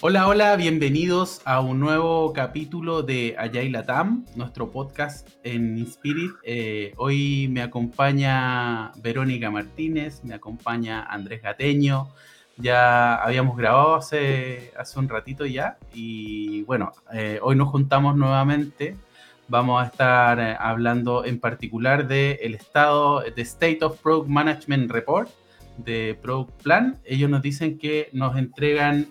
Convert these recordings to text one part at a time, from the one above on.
Hola, hola, bienvenidos a un nuevo capítulo de Agile Latam, nuestro podcast en Inspirit. Eh, hoy me acompaña Verónica Martínez, me acompaña Andrés Gateño. Ya habíamos grabado hace, hace un ratito ya y bueno, eh, hoy nos juntamos nuevamente. Vamos a estar eh, hablando en particular del estado de State of Product Management Report de Product Plan. Ellos nos dicen que nos entregan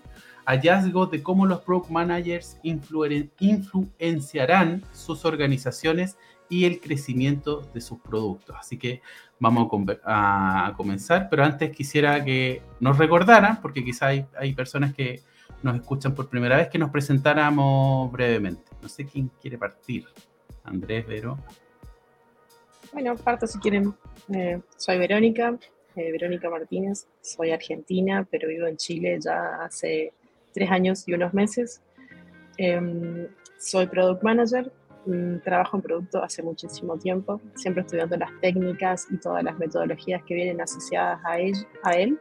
hallazgos de cómo los product managers influenciarán sus organizaciones y el crecimiento de sus productos. Así que vamos a, comenzar, pero antes quisiera que nos recordaran, porque quizá hay, hay, personas que nos escuchan por primera vez, que nos presentáramos brevemente. No sé quién quiere partir. Andrés, Vero. Bueno, parto si quieren. Eh, soy Verónica, eh, Verónica Martínez, soy argentina, pero vivo en Chile ya hace tres años y unos meses. Em, soy product manager, mm, trabajo en producto hace muchísimo tiempo, siempre estudiando las técnicas y todas las metodologías que vienen asociadas a él, a él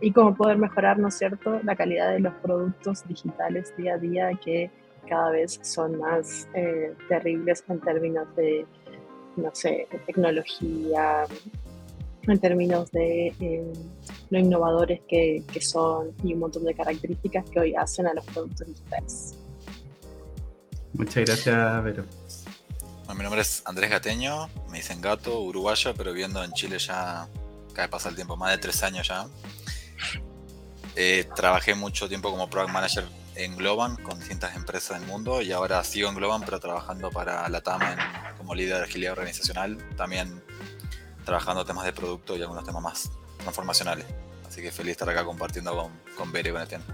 y cómo poder mejorar, ¿no es cierto?, la calidad de los productos digitales día a día que cada vez son más eh, terribles en términos de, no sé, de tecnología, en términos de eh, lo innovadores que, que, son y un montón de características que hoy hacen a los productos digitales. Muchas gracias, Vero. mi nombre es Andrés Gateño, me dicen gato, uruguayo, pero viviendo en Chile ya, cada vez pasa el tiempo, más de tres años ya. Eh, trabajé mucho tiempo como Product Manager en Globan con distintas empresas del mundo y ahora sigo en Globan pero trabajando para la TAM como líder de agilidad organizacional. También trabajando temas de producto y algunos temas más transformacionales. Así que feliz de estar acá compartiendo con, con Bere con Etienne.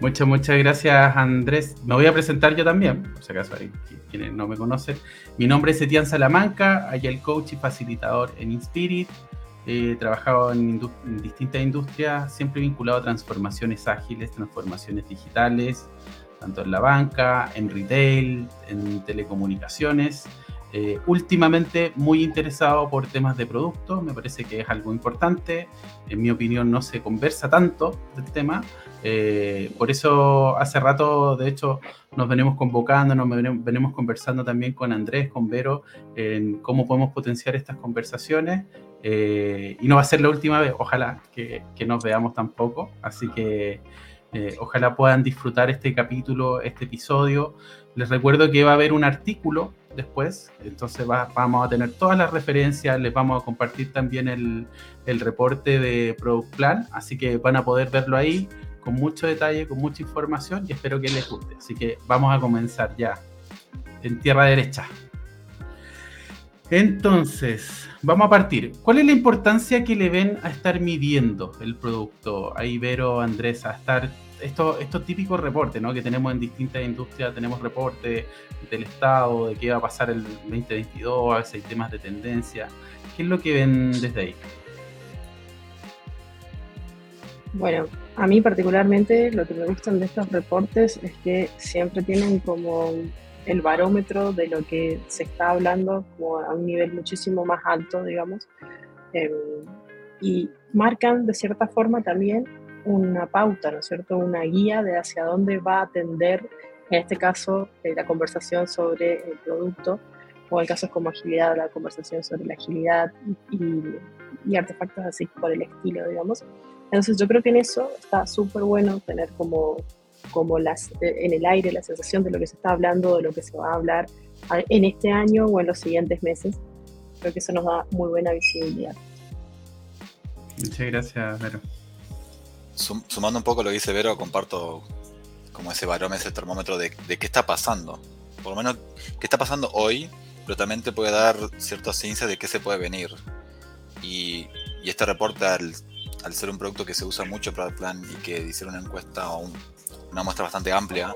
Muchas, muchas gracias Andrés. Me voy a presentar yo también, por si acaso hay quienes no me conocen. Mi nombre es Etienne Salamanca, el coach y facilitador en Inspirit. He trabajado en, en, distintas industrias, siempre vinculado a transformaciones ágiles, transformaciones digitales, tanto en la banca, en retail, en telecomunicaciones. Eh, últimamente muy interesado por temas de productos, me parece que es algo importante. En mi opinión no se conversa tanto del tema. Eh, por eso hace rato, de hecho, nos venimos convocando, nos venimos, conversando también con Andrés, con Vero, en cómo podemos potenciar estas conversaciones. Eh, y no va a ser la última vez, ojalá que, que nos veamos tampoco. Así que ojalá puedan disfrutar este capítulo, este episodio. Les recuerdo que va a haber un artículo después. Entonces vamos a tener todas las referencias, les vamos a compartir también el, el, reporte de Product Plan, así que van a poder verlo ahí con mucho detalle, con mucha información y espero que les guste. Así que vamos a comenzar ya en tierra derecha. Entonces, vamos a partir. ¿Cuál es la importancia que le ven a estar midiendo el producto? Ahí Vero, Andrés, a estar estos, típicos reportes ¿no? que tenemos en distintas industrias, tenemos reportes del Estado, de qué va a pasar el 2022, a veces hay temas de tendencia. ¿Qué es lo que ven desde ahí? Bueno, a mí particularmente lo que me gustan de estos reportes es que siempre tienen como el barómetro de lo que se está hablando como a un nivel muchísimo más alto, digamos, em, y marcan de cierta forma también una pauta, ¿no es cierto? Una guía de hacia dónde va a atender, en este caso, eh, la conversación sobre el producto, o en casos como agilidad, la conversación sobre la agilidad y, artefactos así por el estilo, digamos. Entonces yo creo que en eso está súper bueno tener como, como las, en el aire la sensación de lo que se está hablando, de lo que se va a hablar en este año o en los siguientes meses. Creo que eso nos da muy buena visibilidad. Muchas gracias, Vero sumando un poco lo que dice Vero, comparto como ese barómetro, ese termómetro de, qué está pasando. Por lo menos, qué está pasando hoy, pero también te puede dar cierta ciencia de qué se puede venir. Y, este reporte, al, ser un producto que se usa mucho para plan y que hicieron una encuesta o una muestra bastante amplia,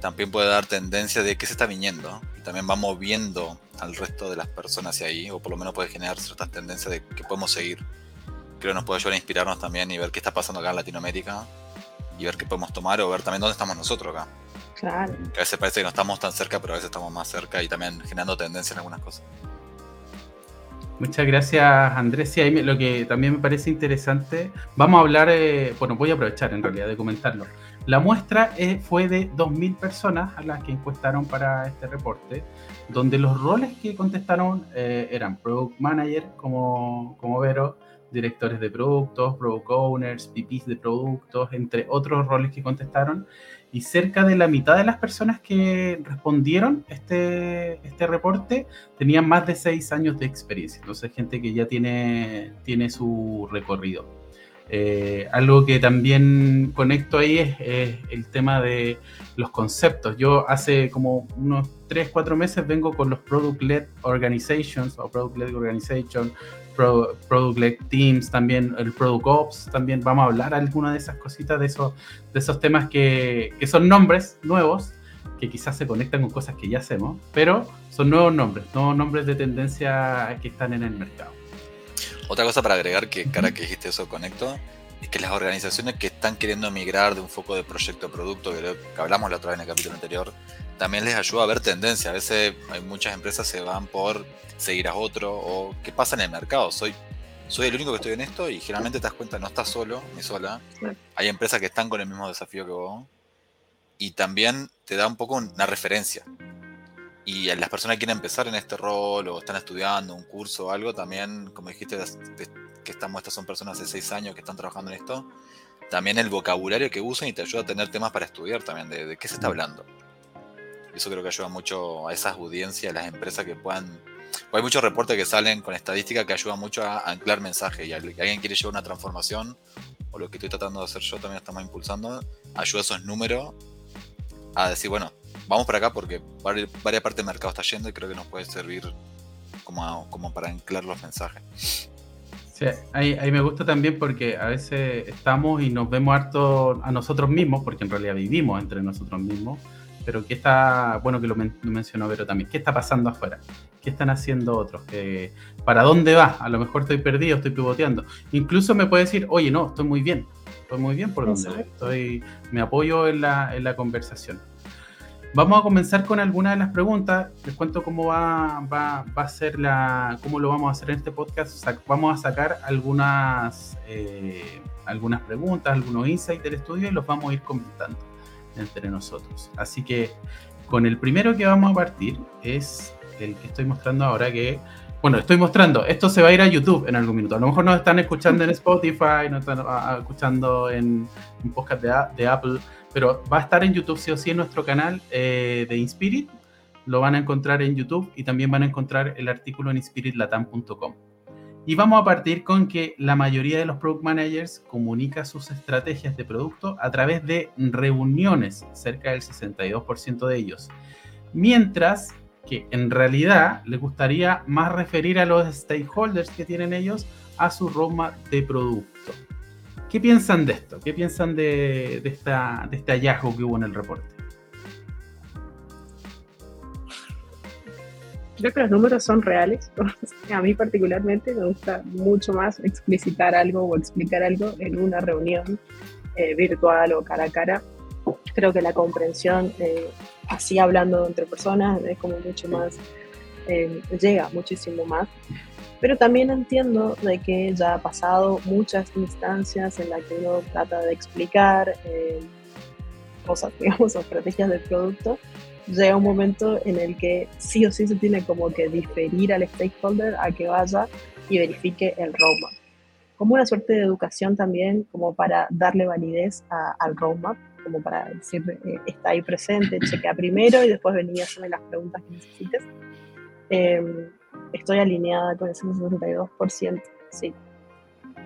también puede dar tendencia de qué se está viniendo. Y también va moviendo al resto de las personas hacia ahí, o por lo menos puede generar ciertas tendencias de que podemos seguir creo que nos puede ayudar a inspirarnos también y ver qué está pasando acá en Latinoamérica y ver qué podemos tomar o ver también dónde estamos nosotros acá. Claro. Que a veces parece que no estamos tan cerca, pero a veces estamos más cerca y también generando tendencia en algunas cosas. Muchas gracias, Andrés. Sí, lo que también me parece interesante, vamos a hablar, eh, bueno, voy a aprovechar en realidad de comentarlo. La muestra eh, fue de 2.000 personas a las que encuestaron para este reporte, donde los roles que contestaron eh, eran Product Manager, como, como Vero, directores de productos, Product Owners, VPs de productos, entre otros roles que contestaron. Y cerca de la mitad de las personas que respondieron este, este reporte tenían más de 6 años de experiencia. Entonces, gente que ya tiene, tiene su recorrido. Eh, algo que también conecto ahí es, el tema de los conceptos. Yo hace como unos 3, 4 meses vengo con los Product-Led Organizations o Product-Led Organization, Product-Led Teams, también el Product Ops, también vamos a hablar alguna de esas cositas, de esos, de esos temas que, que son nombres nuevos, que quizás se conectan con cosas que ya hacemos, pero son nuevos nombres, nuevos nombres de tendencia que están en el mercado. Otra cosa para agregar que cara que dijiste eso conecto, es que las organizaciones que están queriendo migrar de un foco de proyecto a producto, que, hablamos la otra vez en el capítulo anterior, también les ayuda a ver tendencia. A veces hay muchas empresas se van por seguir a otro o qué pasa en el mercado. Soy, soy el único que estoy en esto y generalmente te das cuenta, no estás solo ni sola. Hay empresas que están con el mismo desafío que vos y también te da un poco una referencia y las personas que quieren empezar en este rol o están estudiando un curso o algo, también, como dijiste, que estamos, estas son personas de 6 años que están trabajando en esto, también el vocabulario que usan y te ayuda a tener temas para estudiar también, de, qué se está hablando. Eso creo que ayuda mucho a esas audiencias, a las empresas que puedan... Hay muchos reportes que salen con estadística que ayudan mucho a anclar mensajes y alguien quiere llevar una transformación, o lo que estoy tratando de hacer yo también estamos impulsando, ayuda a esos números a decir, bueno, vamos para acá porque varias partes del mercado está yendo y creo que nos puede servir como, como para anclar los mensajes. Sí, ahí, me gusta también porque a veces estamos y nos vemos harto a nosotros mismos, porque en realidad vivimos entre nosotros mismos, pero ¿qué está, bueno que lo, mencionó Vero también, qué está pasando afuera? ¿Qué están haciendo otros? ¿Para dónde va? A lo mejor estoy perdido, estoy pivoteando. Incluso me puede decir, oye, no, estoy muy bien, estoy muy bien por donde estoy, me apoyo en la, en la conversación. Vamos a comenzar con algunas de las preguntas. Les cuento cómo va, va, va, a ser la, cómo lo vamos a hacer en este podcast. Vamos a sacar algunas, eh, algunas preguntas, algunos insights del estudio y los vamos a ir comentando entre nosotros. Así que con el primero que vamos a partir es el que estoy mostrando ahora que bueno, estoy mostrando, esto se va a ir a YouTube en algún minuto. A lo mejor nos están escuchando en Spotify, nos están ah, escuchando en un podcast de, de Apple pero va a estar en YouTube sí o sí en nuestro canal eh, de Inspirit. Lo van a encontrar en YouTube y también van a encontrar el artículo en inspiritlatam.com. Y vamos a partir con que la mayoría de los product managers comunica sus estrategias de producto a través de reuniones, cerca del 62% de ellos. Mientras que en realidad les gustaría más referir a los stakeholders que tienen ellos a su roadmap de producto. ¿Qué piensan de esto? ¿Qué piensan de, esta, de este hallazgo que hubo en el reporte? Creo que los números son reales. A mí particularmente me gusta mucho más explicitar algo o explicar algo en una reunión eh, virtual o cara a cara. Creo que la comprensión, eh, así hablando entre personas, es como mucho más, eh, llega muchísimo más pero también entiendo de que ya ha pasado muchas instancias en las que uno trata de explicar eh, cosas, digamos, estrategias del producto. Llega un momento en el que sí o sí se tiene como que diferir al stakeholder a que vaya y verifique el roadmap. Como una suerte de educación también, como para darle validez al roadmap, como para decir, eh, está ahí presente, chequea primero y después venía a hacerme las preguntas que necesites. Eh, estoy alineada con ese 62%. Sí,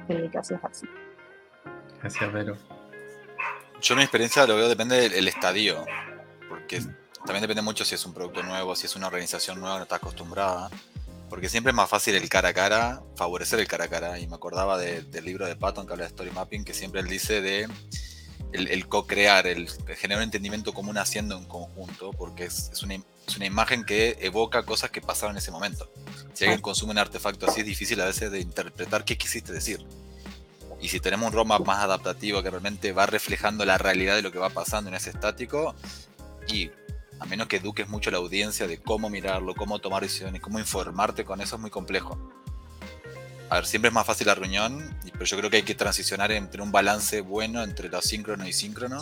en mi caso es así. Gracias, Vero. Yo mi experiencia lo veo depende del estadio, porque también depende mucho si es un producto nuevo, si es una organización nueva, no está acostumbrada. Porque siempre es más fácil el cara a cara, favorecer el cara a cara. Y me acordaba del libro de Patton que habla de story mapping, que siempre él dice de el, co-crear, el generar un entendimiento común haciendo en conjunto, porque es, es, una, es una imagen que evoca cosas que pasaron en ese momento. Si alguien consume un artefacto así, es difícil a veces de interpretar qué quisiste decir. Y si tenemos un roadmap más adaptativo que realmente va reflejando la realidad de lo que va pasando en ese estático, y a menos que eduques mucho a la audiencia de cómo mirarlo, cómo tomar decisiones, cómo informarte con eso, es muy complejo. a ver, siempre es más fácil la reunión, pero yo creo que hay que transicionar entre un balance bueno entre lo síncrono y síncrono,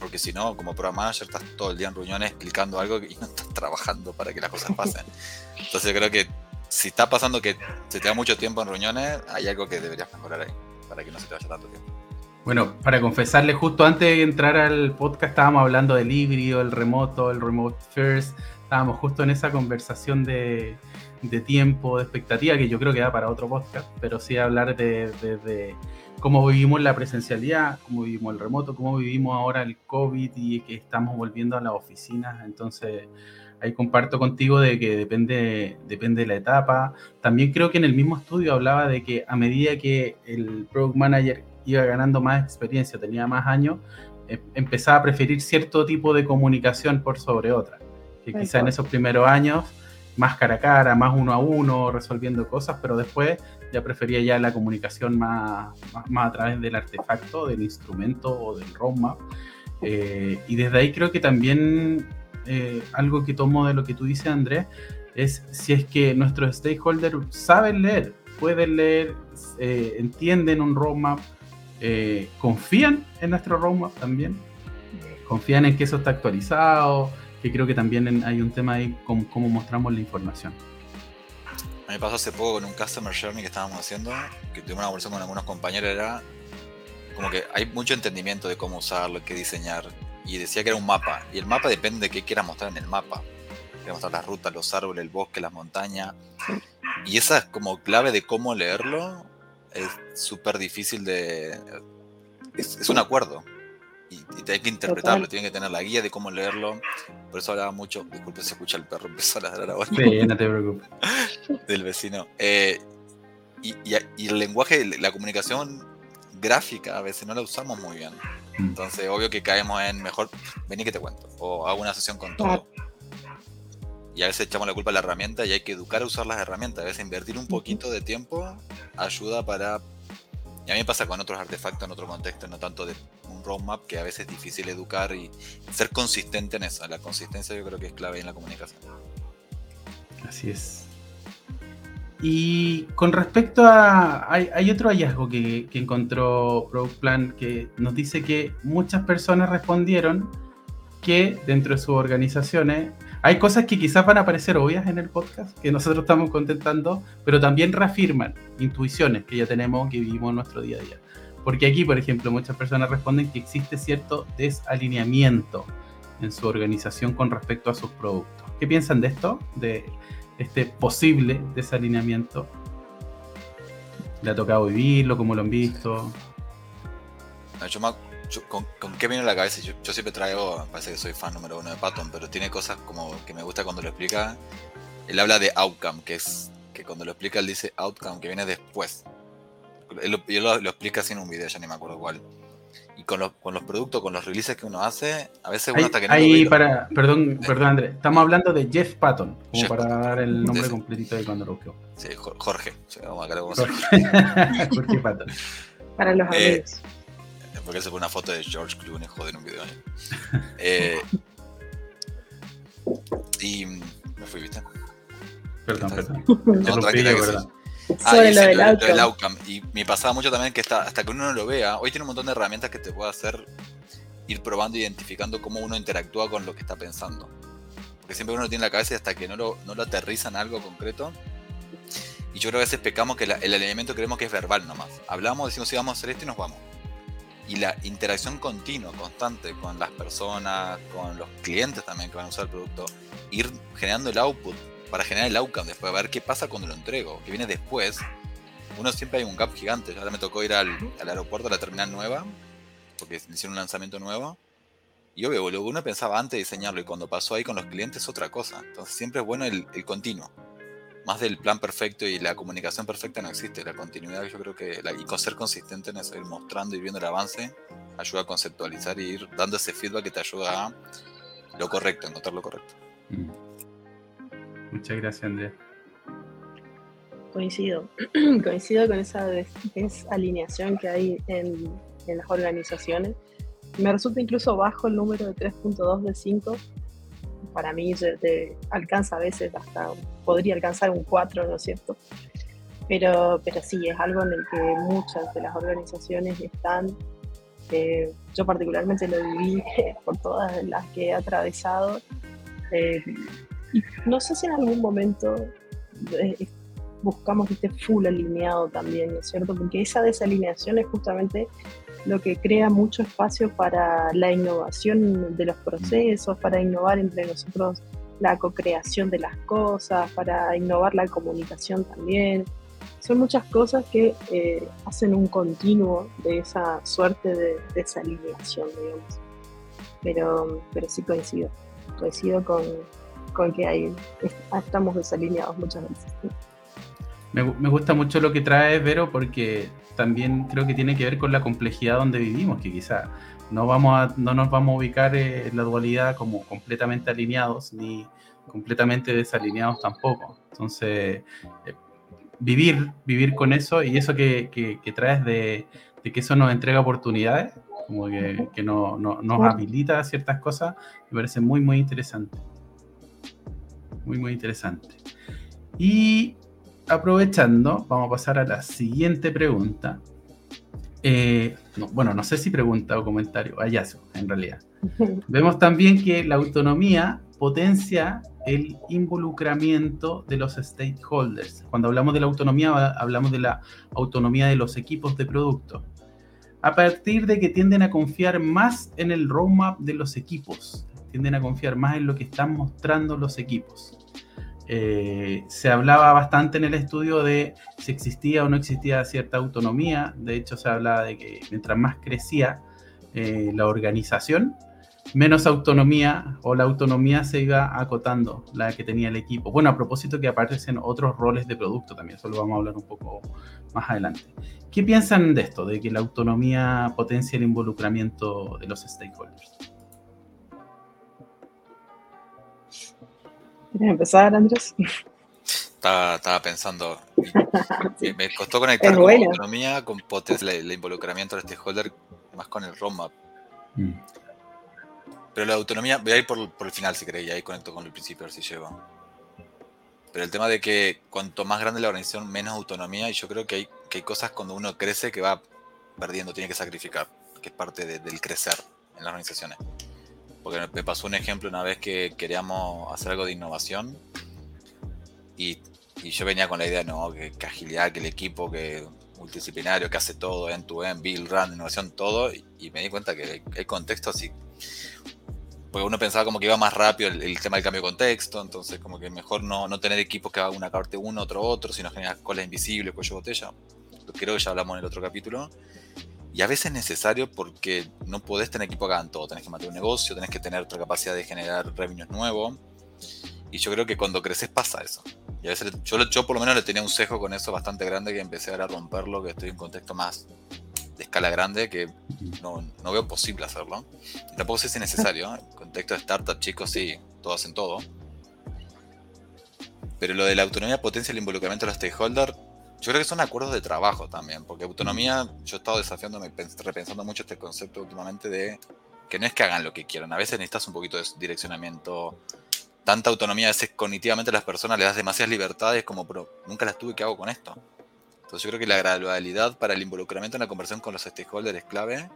porque si no, como program manager estás todo el día en reuniones explicando algo y no estás trabajando para que las cosas pasen. Entonces creo que si está pasando que se te da mucho tiempo en reuniones, hay algo que deberías mejorar ahí, para que no se te vaya tanto tiempo. Bueno, para confesarle, justo antes de entrar al podcast estábamos hablando del híbrido, el remoto, el remote first, estábamos justo en esa conversación de, tiempo, de expectativa, que yo creo que da para otro podcast, pero sí hablar de, cómo vivimos la presencialidad, cómo vivimos el remoto, cómo vivimos ahora el COVID y que estamos volviendo a las oficinas. Entonces, ahí comparto contigo de que depende, depende de la etapa. También creo que en el mismo estudio hablaba de que a medida que el Product Manager iba ganando más experiencia, tenía más años, em, empezaba a preferir cierto tipo de comunicación por sobre otra. Que quizá en esos primeros años, más cara a cara, más uno a uno, resolviendo cosas, pero después ya prefería ya la comunicación más, más, a través del artefacto, del instrumento o del roadmap. Eh, y desde ahí creo que también eh, algo que tomo de lo que tú dices, Andrés, es si es que nuestros stakeholders saben leer, pueden leer, eh, entienden un roadmap, eh, confían en nuestro roadmap también, confían en que eso está actualizado, que creo que también hay un tema ahí con cómo mostramos la información. A mí me pasó hace poco con un Customer Journey que estábamos haciendo, que tuvimos una conversación con algunos compañeros, era como que hay mucho entendimiento de cómo usarlo, qué diseñar, y decía que era un mapa, y el mapa depende de qué quieras mostrar en el mapa. Quieres mostrar las rutas, los árboles, el bosque, las montañas, y esa es como clave de cómo leerlo, es súper difícil de... Es, un acuerdo. Y, y hay que interpretarlo, tiene que tener la guía de cómo leerlo. Por eso hablaba mucho, disculpe, se escucha el perro, empezó a ladrar ahora. Sí, no te preocupes. Del vecino. Eh, y, y, el lenguaje, la comunicación gráfica a veces no la usamos muy bien. Mm. Entonces, obvio que caemos en mejor, vení que te cuento, o hago una sesión con todo y a veces echamos la culpa a la herramienta y hay que educar a usar las herramientas. A veces invertir un poquito de tiempo ayuda para... Y a mí me pasa con otros artefactos en otro contexto, no tanto de un roadmap, que a veces es difícil educar y ser consistente en eso. La consistencia yo creo que es clave en la comunicación. Así es. Y con respecto a... Hay, otro hallazgo que, que encontró Product Plan que nos dice que muchas personas respondieron que dentro de sus organizaciones hay cosas que quizás van a parecer obvias en el podcast, que nosotros estamos contentando, pero también reafirman intuiciones que ya tenemos, que vivimos en nuestro día a día. Porque aquí, por ejemplo, muchas personas responden que existe cierto desalineamiento en su organización con respecto a sus productos. ¿Qué piensan de esto? De este posible desalineamiento. ¿Le ha tocado vivirlo? ¿Cómo lo han visto? Yo con, qué viene a la cabeza? Yo, siempre traigo, parece que soy fan número uno de Patton, pero tiene cosas como que me gusta cuando lo explica. Él habla de outcome, que es que cuando lo explica él dice outcome, que viene después. Él lo, lo, explica así en un video, ya ni me acuerdo cuál. Y con los, con los productos, con los releases que uno hace, a veces uno hasta que no ahí para, perdón, perdón André, estamos hablando de Jeff Patton, como para dar el nombre completito de cuando lo busqué. Sí, Jorge. Jorge. Jorge Patton. Para los eh, amigos porque se pone una foto de George Clooney joder en un video. Eh, y me fui, ¿viste? Perdón, perdón. No, tranquila que Ah, y lo, del outcome. Y me pasaba mucho también que está, hasta que uno no lo vea, hoy tiene un montón de herramientas que te puede hacer ir probando, identificando cómo uno interactúa con lo que está pensando. Porque siempre uno tiene la cabeza y hasta que no lo, no lo aterriza en algo concreto. Y yo creo que a veces pecamos que el alineamiento creemos que es verbal nomás. Hablamos, decimos si vamos a hacer esto y nos vamos y la interacción continua, constante con las personas, con los clientes también que van a usar el producto, ir generando el output para generar el outcome después, a ver qué pasa cuando lo entrego, que viene después. Uno siempre hay un gap gigante. Ahora me tocó ir al, aeropuerto, a la terminal nueva, porque hicieron un lanzamiento nuevo. Y obvio, lo uno pensaba antes de diseñarlo y cuando pasó ahí con los clientes es otra cosa. Entonces siempre es bueno el, el continuo más del plan perfecto y la comunicación perfecta no existe. La continuidad, yo creo que, y con ser consistente en eso, ir mostrando y viendo el avance, ayuda a conceptualizar y ir dando ese feedback que te ayuda a lo correcto, encontrar lo correcto. Mm. Muchas gracias, Andrea. Coincido, coincido con esa desalineación que hay en, en las organizaciones. Me resulta incluso bajo el número de 3.2 de 5 para mí alcanza a veces hasta, podría alcanzar un 4, ¿no es cierto? pero, pero sí, es algo en el que muchas de las organizaciones están. Eh, yo particularmente lo viví por todas las que he atravesado. Eh, no sé si en algún momento eh, buscamos que esté full alineado también, ¿no es cierto? Porque esa desalineación es justamente lo que crea mucho espacio para la innovación de los procesos, para innovar entre nosotros la co-creación de las cosas, para innovar la comunicación también. Son muchas cosas que eh, hacen un continuo de esa suerte de desalineación, digamos. Pero, pero sí coincido, coincido con, con que hay, estamos desalineados muchas veces. Me, me, gusta mucho lo que trae Vero porque también creo que tiene que ver con la complejidad donde vivimos, que quizá no, vamos a, no nos vamos a ubicar en la dualidad como completamente alineados ni completamente desalineados tampoco. Entonces, eh, vivir, vivir con eso y eso que, que, traes de, de, que eso nos entrega oportunidades, como que, que no, no, nos habilita ciertas cosas, me parece muy, muy interesante. Muy, muy interesante. Y aprovechando, vamos a pasar a la siguiente pregunta. Eh, bueno, no sé si pregunta o comentario, hallazgo en realidad. Vemos también que la autonomía potencia el involucramiento de los stakeholders. Cuando hablamos de la autonomía, hablamos de la autonomía de los equipos de producto. A partir de que tienden a confiar más en el roadmap de los equipos, tienden a confiar más en lo que están mostrando los equipos. Eh, se hablaba bastante en el estudio de si existía o no existía cierta autonomía. De hecho, se hablaba de que mientras más crecía eh, la organización, menos autonomía o la autonomía se iba acotando la que tenía el equipo. Bueno, a propósito que aparecen otros roles de producto también, eso lo vamos a hablar un poco más adelante. ¿Qué piensan de esto, de que la autonomía potencia el involucramiento de los stakeholders? ¿Quieres empezar, Andrés? Estaba, pensando, me, costó conectar con la autonomía con potencia el, involucramiento del stakeholder más con el roadmap. Mm. Pero la autonomía, voy a ir por, el final si queréis, y ahí conecto con el principio a ver si llego. Pero el tema de que cuanto más grande la organización, menos autonomía, y yo creo que hay, que hay cosas cuando uno crece que va perdiendo, tiene que sacrificar, que es parte del crecer en las organizaciones. Porque me pasó un ejemplo una vez que queríamos hacer algo de innovación y, yo venía con la idea, no, que, agilidad, que el equipo que multidisciplinario, que hace todo, end-to-end, build, run, innovación, todo, y, me di cuenta que hay contextos y porque uno pensaba como que iba más rápido el, tema del cambio de contexto, entonces como que mejor no, no tener equipos que hagan una parte uno, otro otro, sino generar cola invisible, cuello botella. Creo que ya hablamos en el otro capítulo. Y a veces es necesario porque no podés tener equipo que hagan todo. Tenés que mantener un negocio, tenés que tener otra capacidad de generar revenues nuevos. Y yo creo que cuando creces pasa eso. Y a veces yo, por lo menos le tenía un cejo con eso bastante grande que empecé a romperlo, que estoy en contexto más de escala grande que no, no veo posible hacerlo. Y tampoco sé si es necesario. En contexto de startup, chicos, sí, todos hacen todo. Pero lo de la autonomía potencia el involucramiento de los stakeholders, yo creo que son acuerdos de trabajo también, porque autonomía, yo he estado desafiándome, repensando mucho este concepto últimamente de que no es que hagan lo que quieran, a veces necesitas un poquito de direccionamiento. Tanta autonomía, a veces cognitivamente a las personas le das demasiadas libertades como, pero nunca las tuve, ¿qué hago con esto? Entonces yo creo que la gradualidad para el involucramiento en la conversación con los stakeholders es clave.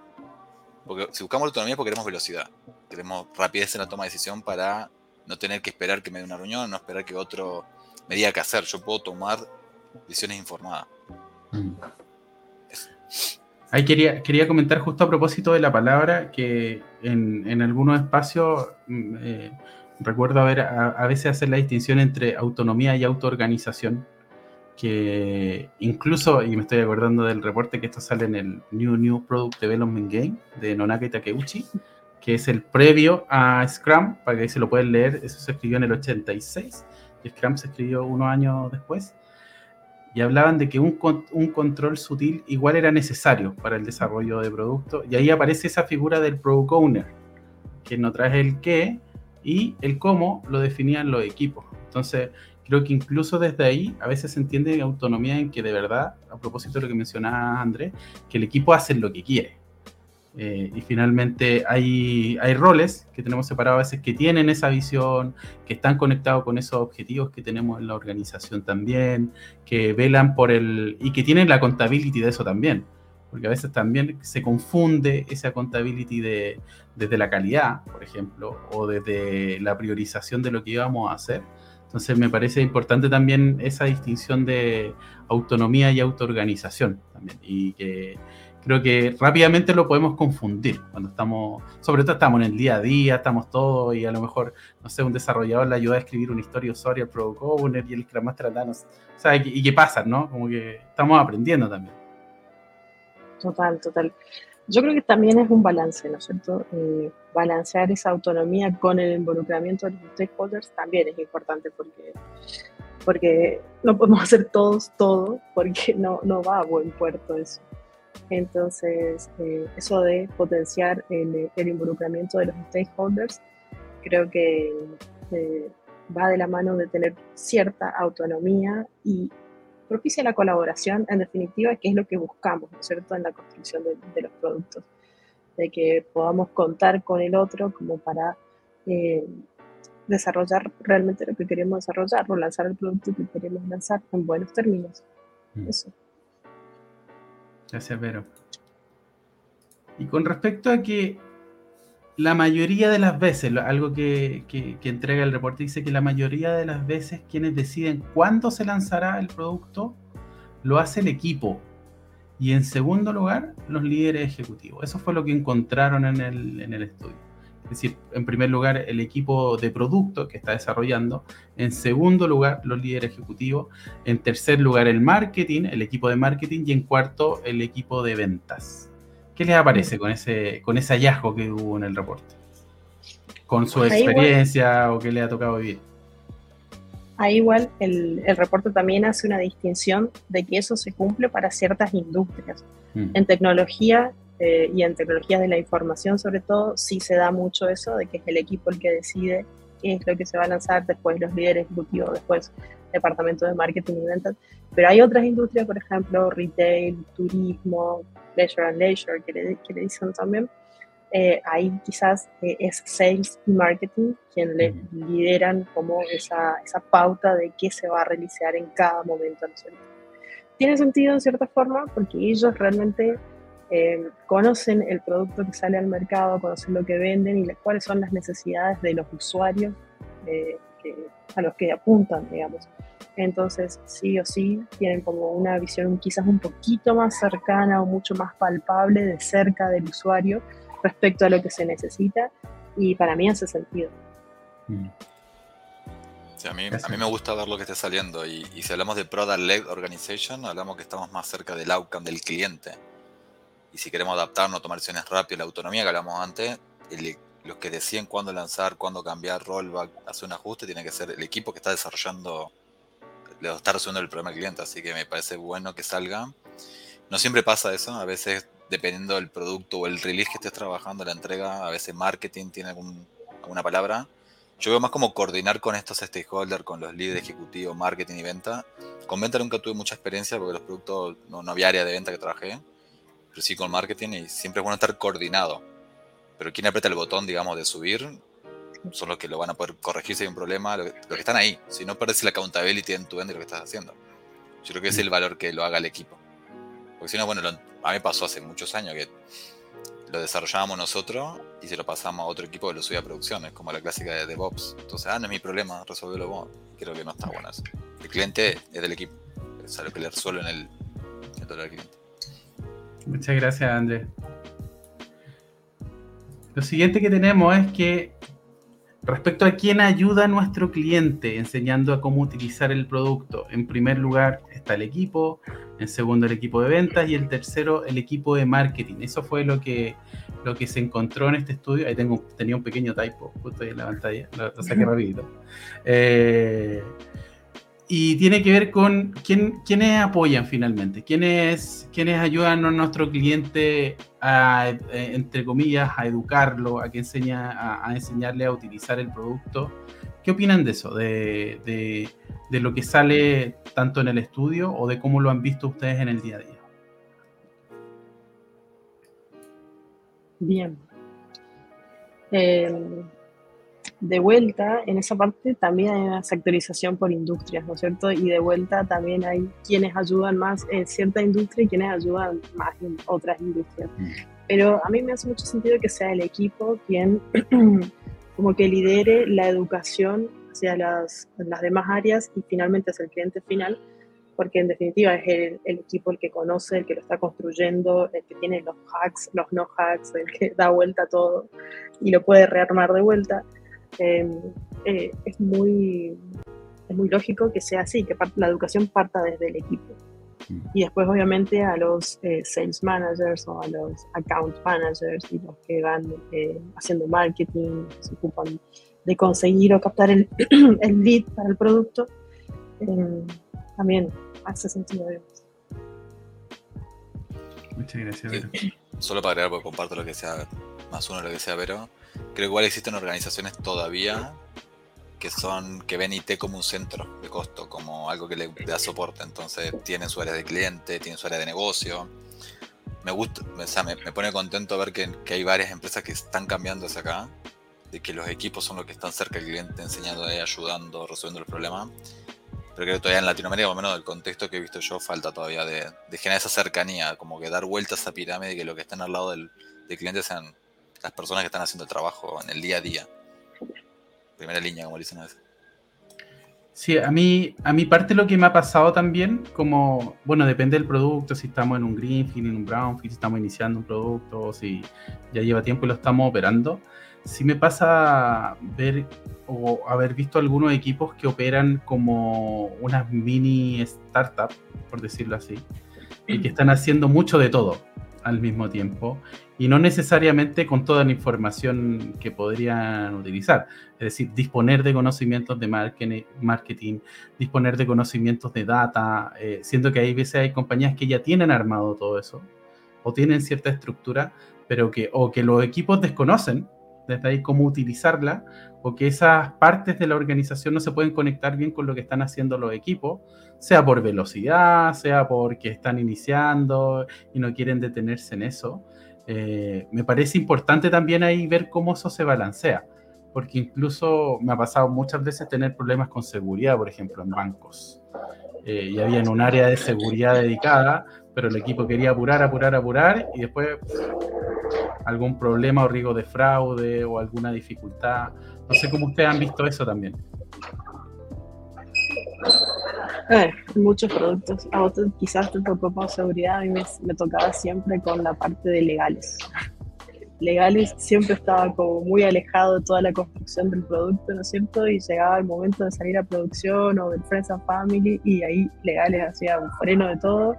Porque si buscamos autonomía es porque queremos velocidad. Queremos rapidez en la toma de decisión para no tener que esperar que me dé una reunión, no esperar que otro me diga qué hacer. Yo puedo tomar decisiones informadas. Mm. Ahí quería, quería comentar justo a propósito de la palabra que en, en algunos espacios mm, eh, recuerdo haber a, veces hacer la distinción entre autonomía y autoorganización que incluso, y me estoy acordando del reporte que esto sale en el New New Product Development Game de Nonaka y Takeuchi, que es el previo a Scrum, para que se lo pueden leer, eso se escribió en el 86, y Scrum se escribió unos años después, y hablaban de que un, un control sutil igual era necesario para el desarrollo de producto, y ahí aparece esa figura del Product Owner, que no trae el qué y el cómo lo definían los equipos. Entonces, creo que incluso desde ahí a veces se entiende autonomía en que de verdad, a propósito de lo que mencionaba Andrés, que el equipo hace lo que quiere. Eh, y finalmente hay, hay roles que tenemos separados a veces que tienen esa visión, que están conectados con esos objetivos que tenemos en la organización también, que velan por el... y que tienen la contabilidad de eso también. Porque a veces también se confunde esa contabilidad de, desde la calidad, por ejemplo, o desde la priorización de lo que íbamos a hacer. Entonces me parece importante también esa distinción de autonomía y autoorganización también. Y que creo que rápidamente lo podemos confundir cuando estamos, sobre todo estamos en el día a día, estamos todos y a lo mejor, no sé, un desarrollador le ayuda a escribir una historia usuario al Product y el Scrum Master o sea, y qué pasa, ¿no? Como que estamos aprendiendo también. Total, total. Yo creo que también es un balance, ¿no es cierto? Eh, balancear esa autonomía con el involucramiento de los stakeholders también es importante porque, porque no podemos hacer todos todo porque no, no va a buen puerto eso. Entonces, eh, eso de potenciar el, el, involucramiento de los stakeholders, creo que eh, va de la mano de tener cierta autonomía y propicia la colaboración, en definitiva, que es lo que buscamos, ¿no es cierto?, en la construcción de, los productos, de que podamos contar con el otro como para eh, desarrollar realmente lo que queremos desarrollar o lanzar el producto que queremos lanzar en buenos términos. Mm. Eso. Gracias, Vero. Y con respecto a que la mayoría de las veces, algo que, entrega el reporte dice que la mayoría de las veces quienes deciden cuándo se lanzará el producto lo hace el equipo. Y en segundo lugar, los líderes ejecutivos. Eso fue lo que encontraron en el, en el estudio. Es decir, en primer lugar, el equipo de producto que está desarrollando. En segundo lugar, los líderes ejecutivos. En tercer lugar, el marketing, el equipo de marketing. Y en cuarto, el equipo de ventas. ¿Qué les aparece con ese, con ese hallazgo que hubo en el reporte? Con su experiencia o qué le ha tocado vivir. Ahí igual el, el, reporte también hace una distinción de que eso se cumple para ciertas industrias. Mm. En tecnología eh, y en tecnologías de la información sobre todo, sí se da mucho eso, de que es el equipo el que decide qué es lo que se va a lanzar, después los líderes ejecutivos, después departamento de marketing y ventas. Pero hay otras industrias, por ejemplo, retail, turismo, Leisure and Leisure, que le, que le dicen también, eh, ahí quizás eh, es Sales y Marketing quien le lideran como esa, esa, pauta de qué se va a realizar en cada momento. Tiene sentido en cierta forma porque ellos realmente eh, conocen el producto que sale al mercado, conocen lo que venden y cuáles son las necesidades de los usuarios a los que apuntan, digamos. Entonces, sí o sí, tienen como una visión quizás un poquito más cercana o mucho más palpable de cerca del usuario respecto a lo que se necesita y para mí hace sentido. Mm. Sí, a, mí, a mí me gusta ver lo que está saliendo y, si hablamos de Product-Led Organization, hablamos que estamos más cerca del outcome del cliente. Y si queremos adaptarnos, tomar decisiones rápidas, la autonomía que hablamos antes, los que deciden cuándo lanzar, cuándo cambiar rollback, hacer un ajuste, tiene que ser el equipo que está desarrollando le está resolviendo el problema al cliente, así que me parece bueno que salga. No siempre pasa eso, a veces dependiendo del producto o el release que estés trabajando, la entrega, a veces marketing tiene alguna palabra. Yo veo más como coordinar con estos stakeholders, con los líderes ejecutivos, marketing y venta. Con venta nunca tuve mucha experiencia porque los productos no, no había área de venta que trabajé, pero sí con marketing y siempre es bueno estar coordinado. Pero quien aprieta el botón, digamos, de subir, son los que lo van a poder corregir si hay un problema, los que, están ahí. Si no pierdes la accountability en tu venta de lo que estás haciendo. Yo creo que es el valor que lo haga el equipo. Porque si no, bueno, a mí pasó hace muchos años que lo desarrollábamos nosotros y se lo pasamos a otro equipo que lo subía a producciones, como la clásica de DevOps. Entonces, ah, no es mi problema, resolverlo vos. Creo que no está bueno eso. El cliente es del equipo. Es algo que le resuelve en el, el cliente. Muchas gracias, Andrés. Lo siguiente que tenemos es que Respecto a quién ayuda a nuestro cliente enseñando a cómo utilizar el producto, en primer lugar está el equipo, en segundo el equipo de ventas y en tercero el equipo de marketing. Eso fue lo que, lo que se encontró en este estudio. Ahí tengo, tenía un pequeño typo justo ahí en la pantalla, lo, saqué rapidito. Eh, y tiene que ver con quién, quiénes apoyan finalmente, quiénes, quiénes ayudan a nuestro cliente a, eh, entre comillas, a educarlo, a que enseña, a, enseñarle a utilizar el producto. ¿Qué opinan de eso? De, de, de, lo que sale tanto en el estudio o de cómo lo han visto ustedes en el día a día. Bien. Em, de vuelta, en esa parte también hay una sectorización por industrias, ¿no es cierto? Y de vuelta también hay quienes ayudan más en cierta industria y quienes ayudan más en otras industrias. Mm. Pero a mí me hace mucho sentido que sea el equipo quien como que lidere la educación hacia las, las demás áreas y finalmente hacia el cliente final, porque en definitiva es el, el, equipo el que conoce, el que lo está construyendo, el que tiene los hacks, los no hacks, el que da vuelta todo y lo puede rearmar de vuelta. Em, eh, es, muy, es muy lógico que sea así, que la educación parta desde el equipo. Mm. Y después, obviamente, a los eh, sales managers o a los account managers y los que van eh, haciendo marketing, se ocupan de conseguir o captar el, el lead para el producto, em, también hace sentido. Muchas gracias, Vero. Solo para agregar, porque comparto lo que sea, más uno lo que sea, Vero. Creo que igual existen organizaciones todavía que son que ven IT como un centro de costo, como algo que le da soporte. Entonces tienen su área de cliente, tienen su área de negocio. Me gusta, me, me pone contento ver que, hay varias empresas que están cambiando hacia acá, de que los equipos son los que están cerca del cliente, enseñando, ayudando, resolviendo los problemas. Pero creo que todavía en Latinoamérica, lo menos del contexto que he visto yo, falta todavía de, de generar esa cercanía, como que dar vueltas a esa pirámide que los que están al lado del, del cliente sean las personas que están haciendo el trabajo en el día a día. Primera línea, como dicen a veces. Sí, a mí, a mi parte lo que me ha pasado también, como, bueno, depende del producto, si estamos en un greenfield, en un brownfield, si estamos iniciando un producto, o si ya lleva tiempo y lo estamos operando, sí me pasa ver o haber visto algunos equipos que operan como unas mini startups, por decirlo así, y que están haciendo mucho de todo al mismo tiempo y no necesariamente con toda la información que podrían utilizar. Es decir, disponer de conocimientos de marketing, disponer de conocimientos de data, eh, siendo que hay veces hay compañías que ya tienen armado todo eso o tienen cierta estructura, pero que o que los equipos desconocen desde ahí cómo utilizarla o que esas partes de la organización no se pueden conectar bien con lo que están haciendo los equipos, sea por velocidad, sea porque están iniciando y no quieren detenerse en eso. Eh, me parece importante también ahí ver cómo eso se balancea, porque incluso me ha pasado muchas veces tener problemas con seguridad, por ejemplo, en bancos. Eh, y había un área de seguridad dedicada, pero el equipo quería apurar, apurar, apurar y después algún problema o riesgo de fraude o alguna dificultad. No sé cómo ustedes han visto eso también. Eh, muchos productos. A vos quizás por seguridad, a mí me, tocaba siempre con la parte de legales. Legales siempre estaba como muy alejado de toda la construcción del producto, ¿no es cierto? Y llegaba el momento de salir a producción o del Friends and Family y ahí legales hacía un freno de todo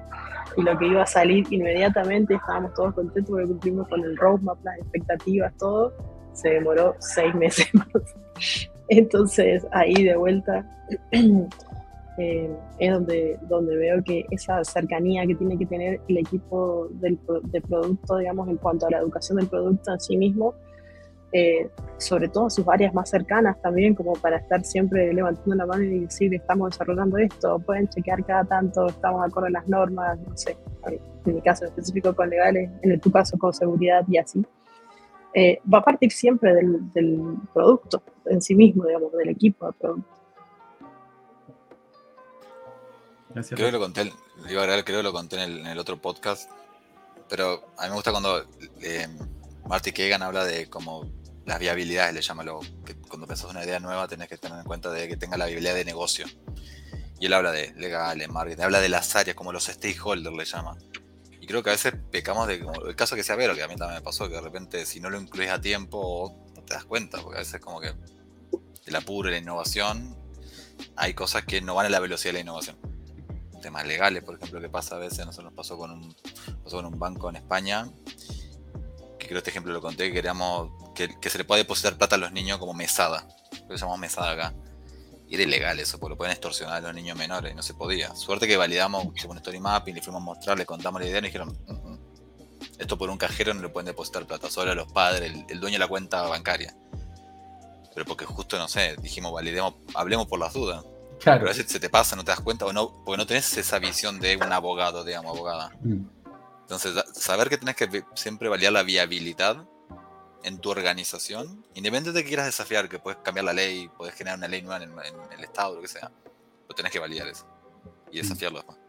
y lo que iba a salir inmediatamente, estábamos todos contentos porque cumplimos con el roadmap, las expectativas, todo, se demoró seis meses más. Entonces ahí de vuelta eh, es donde, donde veo que esa cercanía que tiene que tener el equipo del, de producto, digamos, en cuanto a la educación del producto en sí mismo, eh, sobre todo sus áreas más cercanas también, como para estar siempre levantando la mano y decir, estamos desarrollando esto, pueden chequear cada tanto, estamos de acuerdo a las normas, no sé, en mi caso específico con legales, en tu caso con seguridad y así. Eh, va a partir siempre del, del, producto en sí mismo, digamos, del equipo de producto. Gracias. Creo que lo conté, creo que lo conté en el, otro podcast, pero a mí me gusta cuando eh, Marty Kagan habla de como las viabilidades, le llama lo que cuando pensás una idea nueva tenés que tener en cuenta de que tenga la viabilidad de negocio. Y él habla de legales, marketing, habla de las áreas, como los stakeholders le llama. Y creo que a veces pecamos de, como el caso que sea Vero, que a mí también me pasó, que de repente si no lo incluís a tiempo no te das cuenta, porque a veces como que el apuro y la innovación, hay cosas que no van a la velocidad de la innovación. Temas legales, por ejemplo, que pasa a veces, nosotros nos pasó con un, pasó con un banco en España, creo este ejemplo lo conté, que queríamos que, se le puede depositar plata a los niños como mesada. Lo llamamos mesada acá. Y era ilegal eso, porque lo pueden extorsionar a los niños menores y no se podía. Suerte que validamos, hicimos un story mapping, le fuimos a mostrar, le contamos la idea y dijeron, mm, mm, esto por un cajero no le pueden depositar plata, solo a los padres, el, dueño de la cuenta bancaria. Pero porque justo, no sé, dijimos, validemos, hablemos por las dudas. Claro. Pero a veces se te pasa, no te das cuenta, o no, porque no tenés esa visión de un abogado, digamos, abogada. Mm. Entonces, saber que tienes que siempre validar la viabilidad en tu organización, independientemente de que quieras desafiar, que puedes cambiar la ley, puedes generar una ley nueva en el, Estado, lo que sea, pero tenés que validar eso y mm. desafiarlo después.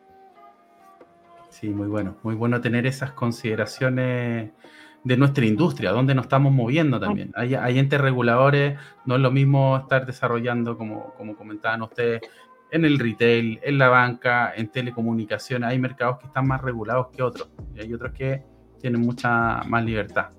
Sí, muy bueno. Muy bueno tener esas consideraciones de nuestra industria, donde nos estamos moviendo también. Hay, hay entes reguladores, no es lo mismo estar desarrollando, como, como comentaban ustedes, en el retail, en la banca, en telecomunicaciones. Hay mercados que están más regulados que otros y hay otros que tienen mucha más libertad.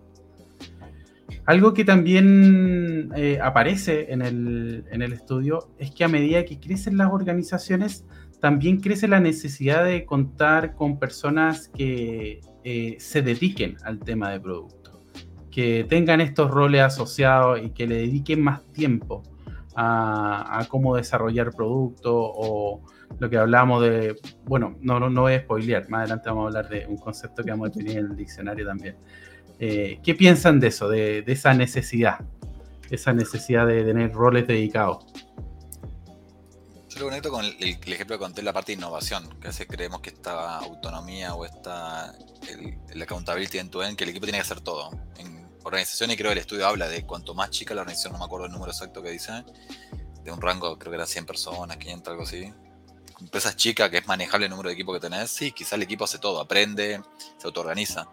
Algo que también eh, aparece en el, en el estudio es que a medida que crecen las organizaciones, también crece la necesidad de contar con personas que eh, se dediquen al tema de producto, que tengan estos roles asociados y que le dediquen más tiempo a, cómo desarrollar producto o lo que hablamos de, bueno, no, no, no voy a spoilear, más adelante vamos a hablar de un concepto que vamos a definir en el diccionario también. Eh, ¿Qué piensan de eso, de, esa necesidad, esa necesidad de tener roles dedicados? Yo lo conecto con el, ejemplo que conté en la parte de innovación, que a veces creemos que esta autonomía o esta el, el accountability en tu end, que el equipo tiene que hacer todo. En organización, y creo que el estudio habla de cuanto más chica la organización, no me acuerdo el número exacto que dice, de un rango, creo que era 100 personas, 500, algo así. Empresas chicas, que es manejable el número de equipo que tenés, sí, quizás el equipo hace todo, aprende, se autoorganiza.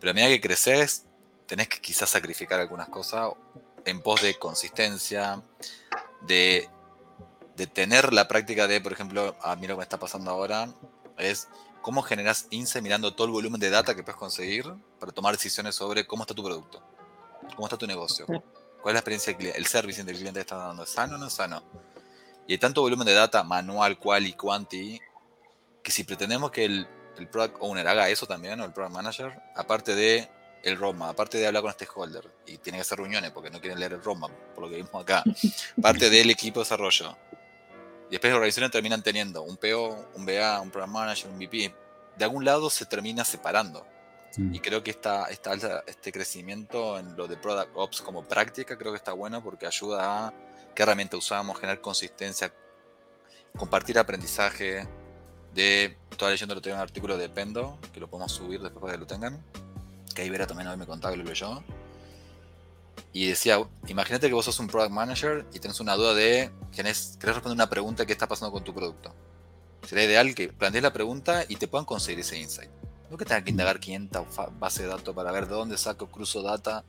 Pero a medida que creces, tenés que quizás sacrificar algunas cosas en pos de consistencia, de de tener la práctica de, por ejemplo, a mí lo que me está pasando ahora es cómo generas INSE mirando todo el volumen de data que puedes conseguir para tomar decisiones sobre cómo está tu producto, cómo está tu negocio, cuál es la experiencia del cliente, el servicio del cliente que está dando, ¿es sano o no es sano? Y hay tanto volumen de data manual, cual y quanti, que si pretendemos que el, el product owner haga eso también, o el product manager, aparte de el roadmap, aparte de hablar con stakeholder, y tiene que hacer reuniones porque no quieren leer el roadmap, por lo que vimos acá, parte del equipo de desarrollo, y después las organizaciones terminan teniendo un PO, un BA, un Program Manager, un VP. De algún lado se termina separando. Mm. Y creo que esta, esta, este crecimiento en lo de Product Ops como práctica creo que está bueno porque ayuda a qué herramienta usamos, generar consistencia, compartir aprendizaje. De, estaba leyendo lo tengo un artículo de Pendo, que lo podemos subir después para que lo tengan. Que ahí Vera también hoy me contaba que lo leyó y decía, imagínate que vos sos un product manager y tenés una duda de, querés, querés responder una pregunta qué está pasando con tu producto. Sería ideal que plantees la pregunta y te puedan conseguir ese insight. No que tengas que indagar 500 bases de datos para ver de dónde saco, cruzo data,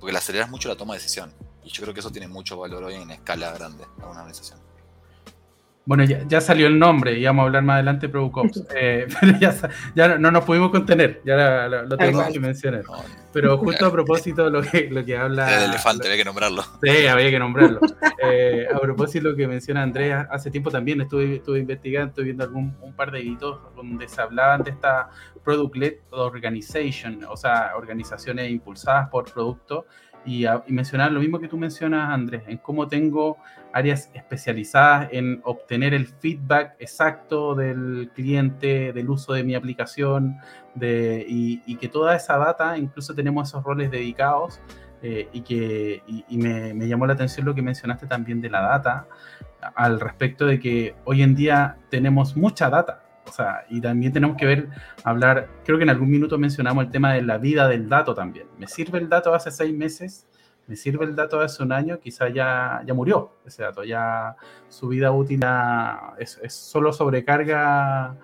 porque le aceleras mucho la toma de decisión. Y yo creo que eso tiene mucho valor hoy en escala grande a una organización. Bueno, ya, salió el nombre, íbamos a hablar más adelante de Producops, eh, pero ya, no nos pudimos contener, ya lo, tengo que mencionar. Pero justo a propósito de lo que, lo que habla... El elefante, había que nombrarlo. Sí, había que nombrarlo. Eh, a propósito de lo que menciona Andrea, hace tiempo también estuve, estuve investigando, estuve viendo algún, un par de editos donde se hablaban de esta Product-Led Organization, o sea, organizaciones impulsadas por producto, y, y mencionar lo mismo que tú mencionas, Andrés, en cómo tengo áreas especializadas en obtener el feedback exacto del cliente, del uso de mi aplicación, de, y, que toda esa data, incluso tenemos esos roles dedicados, eh, y que y, me, me, llamó la atención lo que mencionaste también de la data, al respecto de que hoy en día tenemos mucha data. O sea, y también tenemos que ver, hablar, creo que en algún minuto mencionamos el tema de la vida del dato también. ¿Me sirve el dato hace seis meses? Me sirve el dato de hace un año, quizá ya, ya murió ese dato, ya su vida útil es, solo sobrecarga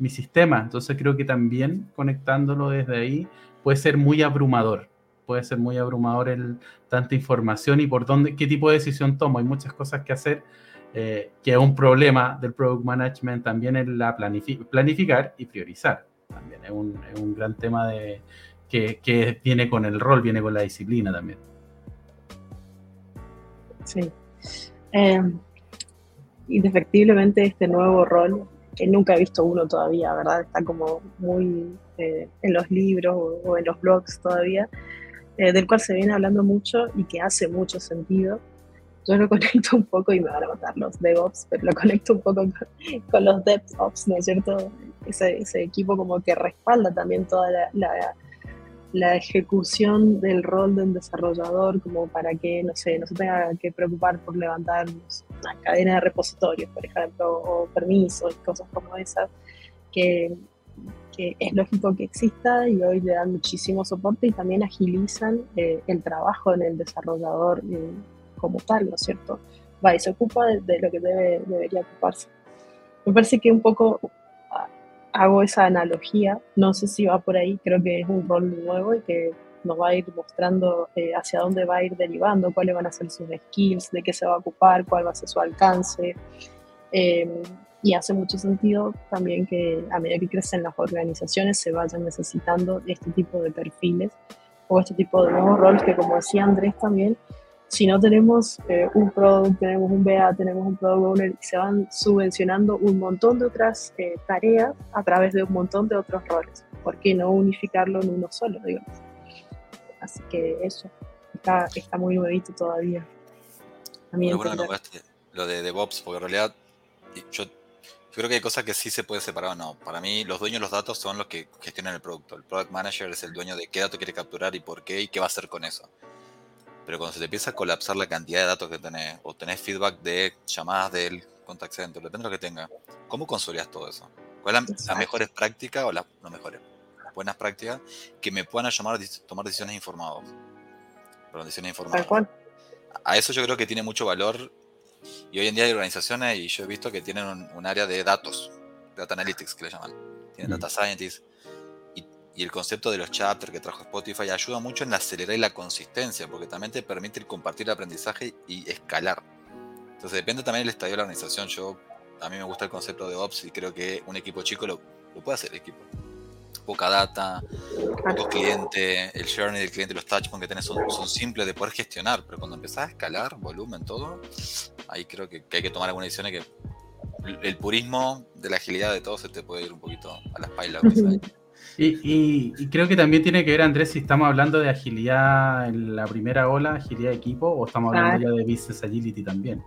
mi sistema. Entonces creo que también conectándolo desde ahí puede ser muy abrumador. Puede ser muy abrumador el tanta información y por dónde, qué tipo de decisión tomo. Hay muchas cosas que hacer, eh, que es un problema del product management también es la planificar y priorizar. También es un, es un gran tema de, que, que viene con el rol, viene con la disciplina también. Sí. Eh, indefectiblemente este nuevo rol, que nunca he visto uno todavía, ¿verdad? Está como muy eh, en los libros o, en los blogs todavía, eh, del cual se viene hablando mucho y que hace mucho sentido. Yo lo conecto un poco, y me van a matar los DevOps, pero lo conecto un poco con, los DevOps, ¿no es cierto? Ese, ese, equipo como que respalda también toda la ejecución del rol del desarrollador como para que, no sé, no se tenga que preocupar por levantar una cadena de repositorios, por ejemplo, o permisos y cosas como esas, que que es lógico que exista y hoy le dan muchísimo soporte y también agilizan eh, el trabajo en el desarrollador eh, como tal, ¿no es cierto? Va y se ocupa de, lo que debe, debería ocuparse. Me parece que un poco hago esa analogía, no sé si va por ahí, creo que es un rol nuevo y que nos va a ir mostrando eh, hacia dónde va a ir derivando, cuáles van a ser sus skills, de qué se va a ocupar, cuál va a ser su alcance. Y hace mucho sentido también que a medida que crecen las organizaciones se vayan necesitando este tipo de perfiles o este tipo de nuevos roles que como decía Andrés también, si no tenemos eh, un product, tenemos un BA, tenemos un product owner, se van subvencionando un montón de otras eh, tareas a través de un montón de otros roles. ¿Por qué no unificarlo en uno solo, digamos? Así que eso, está, está muy nuevito todavía. A mí bueno, lo de DevOps, porque en realidad yo yo creo que hay cosas que sí se puede separar o no. Para mí, los dueños de los datos son los que gestionan el producto. El product manager es el dueño de qué dato quiere capturar y por qué y qué va a hacer con eso. Pero cuando se te empieza a colapsar la cantidad de datos que tenés, o tenés feedback de llamadas del contact center, depende de lo que tenga, ¿cómo consolidas todo eso? ¿Cuáles son las mejores prácticas o las no mejores? buenas prácticas que me puedan llamar a tomar decisiones informadas. Perdón, decisiones informadas. A eso yo creo que tiene mucho valor y hoy en día hay organizaciones, y yo he visto que tienen un, área de datos, Data Analytics que le llaman. Tienen Data Scientists. Y, el concepto de los chapters que trajo Spotify ayuda mucho en la acelerar y la consistencia, porque también te permite compartir el aprendizaje y escalar. Entonces depende también del estadio de la organización. Yo, a mí me gusta el concepto de Ops y creo que un equipo chico lo, lo puede hacer el equipo poca data, poco cliente, el journey del cliente, los touchpoints que tenés son, son, simples de poder gestionar, pero cuando empezás a escalar volumen, todo, ahí creo que, hay que tomar algunas decisiones que el purismo de la agilidad de todo se te puede ir un poquito a la espalda. Y, y, creo que también tiene que ver, Andrés, si estamos hablando de agilidad en la primera ola, agilidad de equipo, o estamos hablando ya de business agility también,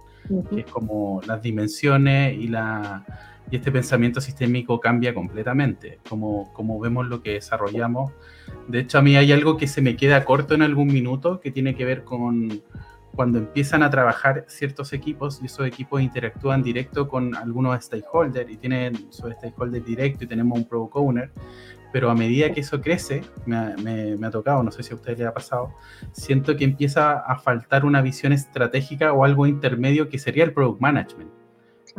que es como las dimensiones y la y este pensamiento sistémico cambia completamente, como, como vemos lo que desarrollamos. De hecho, a mí hay algo que se me queda corto en algún minuto que tiene que ver con cuando empiezan a trabajar ciertos equipos y esos equipos interactúan directo con algunos stakeholders y tienen su stakeholder directo y tenemos un product owner, pero a medida que eso crece, me, me, me, ha tocado, no sé si a ustedes les ha pasado, siento que empieza a faltar una visión estratégica o algo intermedio que sería el product management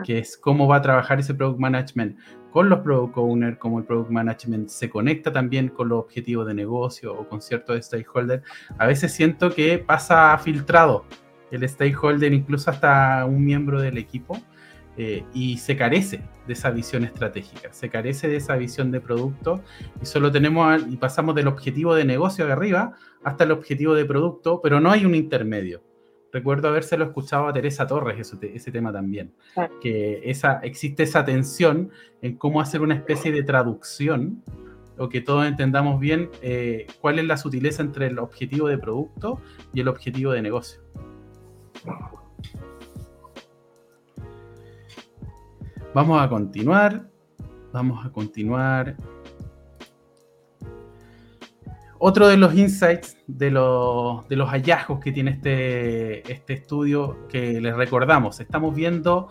que es cómo va a trabajar ese product management con los product owners, cómo el product management se conecta también con los objetivos de negocio o con ciertos stakeholders. A veces siento que pasa filtrado el stakeholder, incluso hasta un miembro del equipo, eh, y se carece de esa visión estratégica, se carece de esa visión de producto y solo tenemos y pasamos del objetivo de negocio de arriba hasta el objetivo de producto, pero no hay un intermedio recuerdo habérselo escuchado a Teresa Torres ese, tema también, que esa, existe esa tensión en cómo hacer una especie de traducción o que todos entendamos bien eh, cuál es la sutileza entre el objetivo de producto y el objetivo de negocio. Vamos a continuar, vamos a continuar otro de los insights, de los, de los hallazgos que tiene este, este estudio, que les recordamos, estamos viendo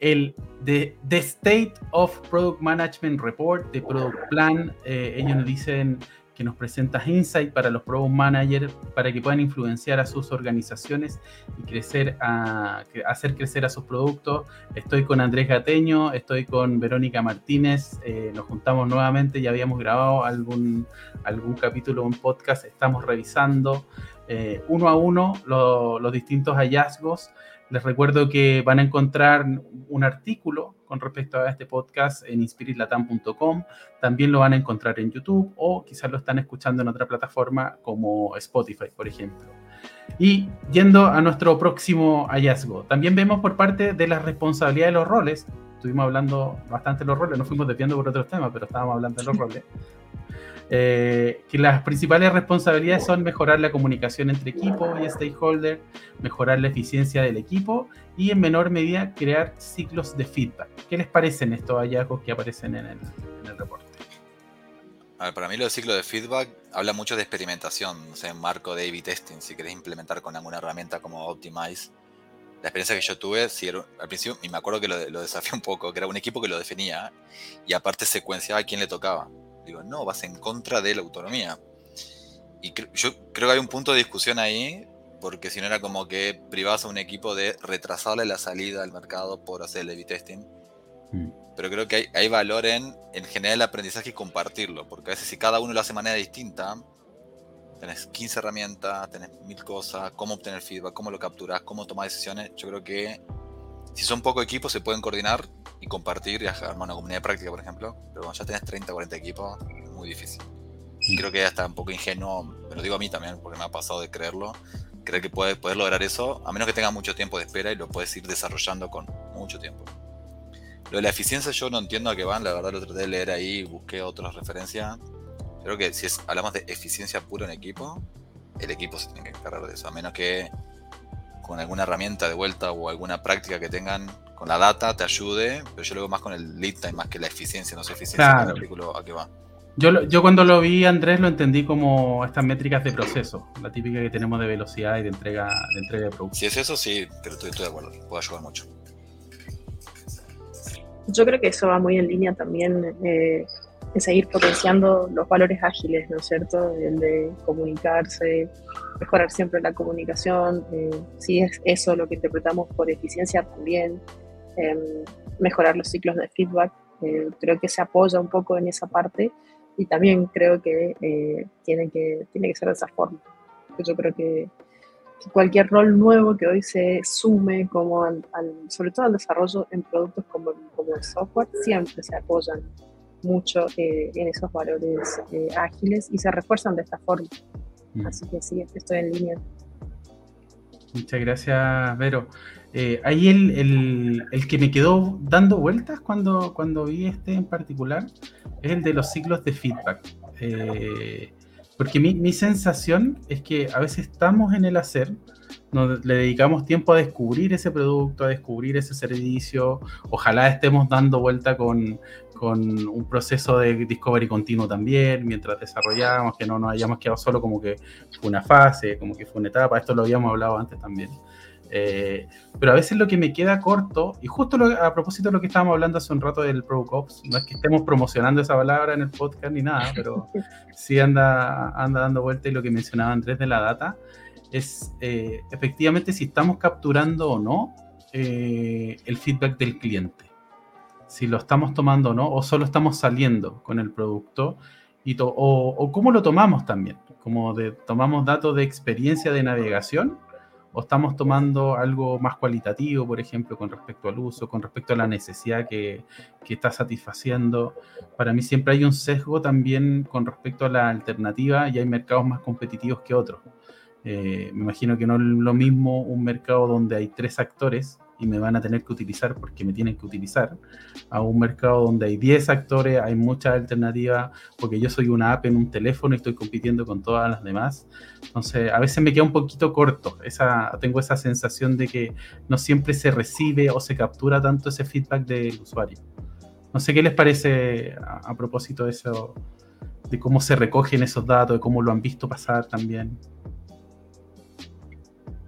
el The, State of Product Management Report, de Product Plan. Eh, ellos nos dicen que nos presenta Insight para los Product Managers para que puedan influenciar a sus organizaciones y crecer a, hacer crecer a sus productos. Estoy con Andrés Gateño, estoy con Verónica Martínez, eh, nos juntamos nuevamente, ya habíamos grabado algún, algún capítulo, un podcast, estamos revisando eh, uno a uno los distintos hallazgos. Les recuerdo que van a encontrar un artículo con respecto a este podcast en inspiritlatam.com. También lo van a encontrar en YouTube o quizás lo están escuchando en otra plataforma como Spotify, por ejemplo. Y yendo a nuestro próximo hallazgo, también vemos por parte de la responsabilidad de los roles, estuvimos hablando bastante de los roles, nos fuimos desviando por otros temas, pero estábamos hablando de los roles. Eh, que las principales responsabilidades son mejorar la comunicación entre equipo y stakeholder, mejorar la eficiencia del equipo y en menor medida crear ciclos de feedback. ¿Qué les parecen estos hallazgos que aparecen en el, reporte? para mí lo del ciclo de feedback habla mucho de experimentación, o sea, en marco de A-B testing, si querés implementar con alguna herramienta como Optimize. La experiencia que yo tuve, si al principio, y me acuerdo que lo, lo desafié un poco, que era un equipo que lo definía y aparte secuenciaba a quién le tocaba Digo, no, vas en contra de la autonomía. Y yo creo que hay un punto de discusión ahí, porque si no era como que privabas a un equipo de retrasarle la salida al mercado por hacer el A-B testing. Mm. Pero creo que hay, hay, valor en, en generar el aprendizaje y compartirlo, porque a veces si cada uno lo hace de manera distinta, tenés 15 herramientas, tenés mil cosas, cómo obtener feedback, cómo lo capturas, cómo tomar decisiones. Yo creo que si son pocos equipos se pueden coordinar y compartir y armar una comunidad de práctica, por ejemplo. Pero cuando ya tenés 30 o 40 equipos, es muy difícil. Mm. Creo que ya está un poco ingenuo, me lo digo a mí también, porque me ha pasado de creerlo. Creer que puedes, poder lograr eso, a menos que tenga mucho tiempo de espera y lo puedes ir desarrollando con mucho tiempo. Lo de la eficiencia yo no entiendo a qué van, la verdad lo traté de leer ahí, busqué otras referencias. Creo que si es, hablamos de eficiencia pura en equipo, el equipo se tiene que encargar de eso, a menos que con alguna herramienta de vuelta o alguna práctica que tengan con la data te ayude, pero yo lo veo más con el lead time más que la eficiencia, no sé eficiencia claro. a qué va. Yo, yo cuando lo vi, Andrés, lo entendí como estas métricas de proceso, la típica que tenemos de velocidad y de entrega de, entrega de producto. Si es eso, sí, pero estoy, estoy de acuerdo, puede ayudar mucho. Yo creo que eso va muy en línea también eh, en seguir potenciando los valores ágiles, ¿no es cierto? El de comunicarse, mejorar siempre la comunicación, eh, si es eso lo que interpretamos por eficiencia también, em, mejorar los ciclos de feedback, eh, creo que se apoya un poco en esa parte y también creo que, tiene, que tiene que ser de esa forma. Yo creo que cualquier rol nuevo que hoy se sume, como al, sobre todo al desarrollo en productos como, como, el software, siempre se apoyan mucho eh, en esos valores eh, ágiles y se refuerzan de esta forma. Mm. Así que sí, estoy en línea. Muchas gracias, Vero. Eh, ahí el, el, el, que me quedó dando vueltas cuando, cuando vi este en particular es el de los ciclos de feedback. Eh, porque mi, mi, sensación es que a veces estamos en el hacer, nos, le dedicamos tiempo a descubrir ese producto, a descubrir ese servicio, ojalá estemos dando vuelta con, con un proceso de discovery continuo también, mientras desarrollamos, que no nos hayamos quedado solo como que fue una fase, como que fue una etapa, esto lo habíamos hablado antes también. Eh, pero a veces lo que me queda corto, y justo a propósito de lo que estábamos hablando hace un rato del ProCops, no es que estemos promocionando esa palabra en el podcast ni nada, pero sí anda, anda dando vuelta y lo que mencionaba Andrés de la data, es eh, efectivamente si estamos capturando o no eh, el feedback del cliente. Si lo estamos tomando o no, o solo estamos saliendo con el producto, y o, o, cómo lo tomamos también, como de, tomamos datos de experiencia de navegación o estamos tomando algo más cualitativo, por ejemplo, con respecto al uso, con respecto a la necesidad que, está satisfaciendo. Para mí siempre hay un sesgo también con respecto a la alternativa y hay mercados más competitivos que otros. Eh, me imagino que no es lo mismo un mercado donde hay tres actores y me van a tener que utilizar porque me tienen que utilizar, a un mercado donde hay 10 actores, hay muchas alternativas, porque yo soy una app en un teléfono y estoy compitiendo con todas las demás. Entonces, a veces me queda un poquito corto, esa, tengo esa sensación de que no siempre se recibe o se captura tanto ese feedback del usuario. No sé qué les parece a, a propósito de eso, de cómo se recogen esos datos, de cómo lo han visto pasar también.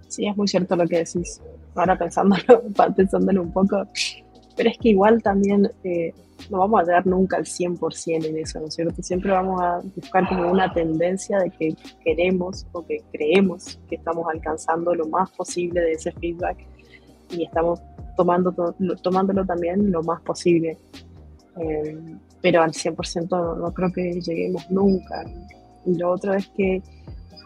Sí, es muy cierto lo que decís ahora pensándolo, pensándolo un poco, pero es que igual también eh, no vamos a llegar nunca al 100% en eso, ¿no es cierto? Siempre vamos a buscar como una tendencia de que queremos o que creemos que estamos alcanzando lo más posible de ese feedback y estamos tomando, tomándolo también lo más posible. Eh, pero al 100% no, no creo que lleguemos nunca. Y lo otro es que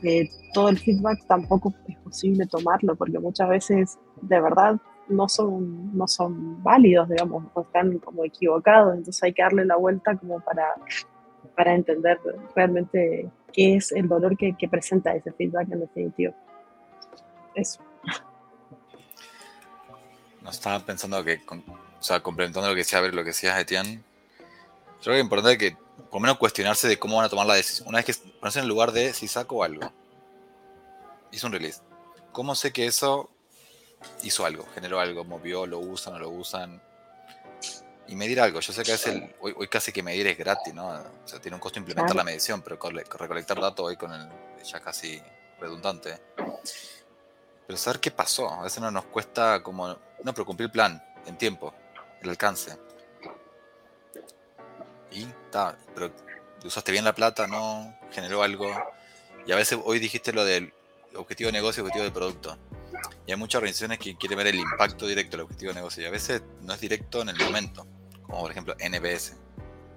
eh, todo el feedback tampoco es posible tomarlo, porque muchas veces de verdad no son, no son válidos, digamos, o están como equivocados, entonces hay que darle la vuelta como para, para entender realmente qué es el dolor que, presenta ese feedback en definitiva. Eso. No estaba pensando que, o sea, complementando lo que decía, a ver, lo que decías, Etienne, creo que es importante que, por lo menos, cuestionarse de cómo van a tomar la decisión. Una vez que ponerse en el lugar de si saco algo, hizo un release. ¿Cómo sé que eso hizo algo, generó algo, movió, lo usan, no lo usan. Y medir algo. Yo sé que a hoy, hoy, casi que medir es gratis, ¿no? O sea, tiene un costo implementar la medición, pero recolectar datos hoy con el ya casi redundante. Pero saber qué pasó, a veces no nos cuesta como, no, pero cumplir el plan en tiempo, el alcance. Y está, pero usaste bien la plata, no, generó algo. Y a veces hoy dijiste lo del objetivo de negocio, objetivo de producto. Y hay muchas organizaciones que quieren ver el impacto directo del objetivo de negocio. Y a veces no es directo en el momento. Como por ejemplo NPS.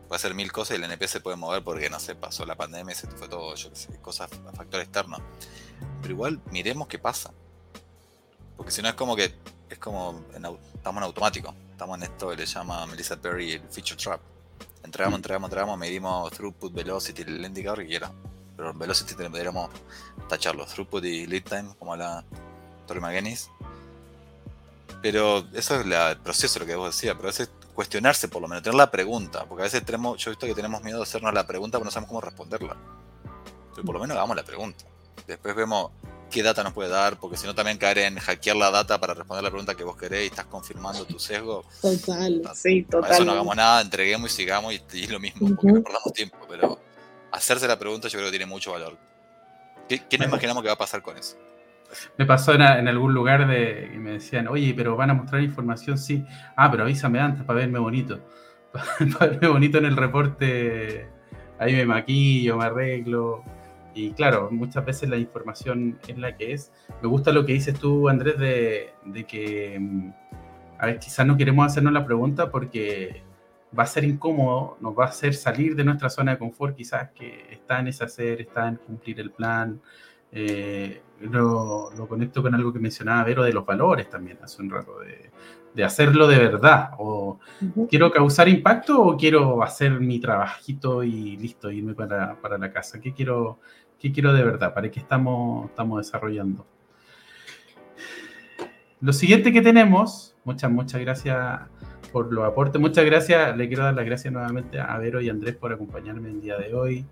Puede hacer mil cosas y el NPS se puede mover porque, no sé, pasó la pandemia, se fue todo, yo qué sé, cosas, factor externo. Pero igual miremos qué pasa. Porque si no es como que, es como, estamos en automático. Estamos en esto que le llama Melissa Perry el feature trap. Entregamos, entregamos, entregamos, medimos throughput, velocity, el indicador que quiera. Pero velocity deberíamos tacharlo. Throughput y lead time, como la Torre McGinnis. Pero eso es el proceso, lo que vos decías. Pero a veces cuestionarse, por lo menos, tener la pregunta. Porque a veces tenemos, yo he visto que tenemos miedo de hacernos la pregunta, pero no sabemos cómo responderla. Pero por lo menos hagamos la pregunta. Después vemos qué data nos puede dar, porque si no también caer en hackear la data para responder la pregunta que vos querés y estás confirmando tu sesgo. Total, sí, total. Para eso no hagamos nada, entreguemos y sigamos y, es lo mismo, porque no perdamos tiempo. Pero hacerse la pregunta yo creo que tiene mucho valor. ¿Qué, qué nos imaginamos que va a pasar con eso? Me pasó en, algún lugar de, y me decían, oye, pero van a mostrar información, sí. Ah, pero avísame antes para verme bonito. para verme bonito en el reporte, ahí me maquillo, me arreglo. Y claro, muchas veces la información es la que es. Me gusta lo que dices tú, Andrés, de, de que, mm, a ver, quizás no queremos hacernos la pregunta porque va a ser incómodo, nos va a hacer salir de nuestra zona de confort, quizás que está en ese hacer, está en cumplir el plan, eh, lo, conecto con algo que mencionaba Vero de los valores también hace un rato, de, hacerlo de verdad. O quiero causar impacto o quiero hacer mi trabajito y listo, irme para, la casa. ¿Qué quiero, qué quiero de verdad? ¿Para qué estamos, estamos desarrollando? Lo siguiente que tenemos, muchas, muchas gracias por los aportes. Muchas gracias, le quiero dar las gracias nuevamente a Vero y Andrés por acompañarme el día de hoy.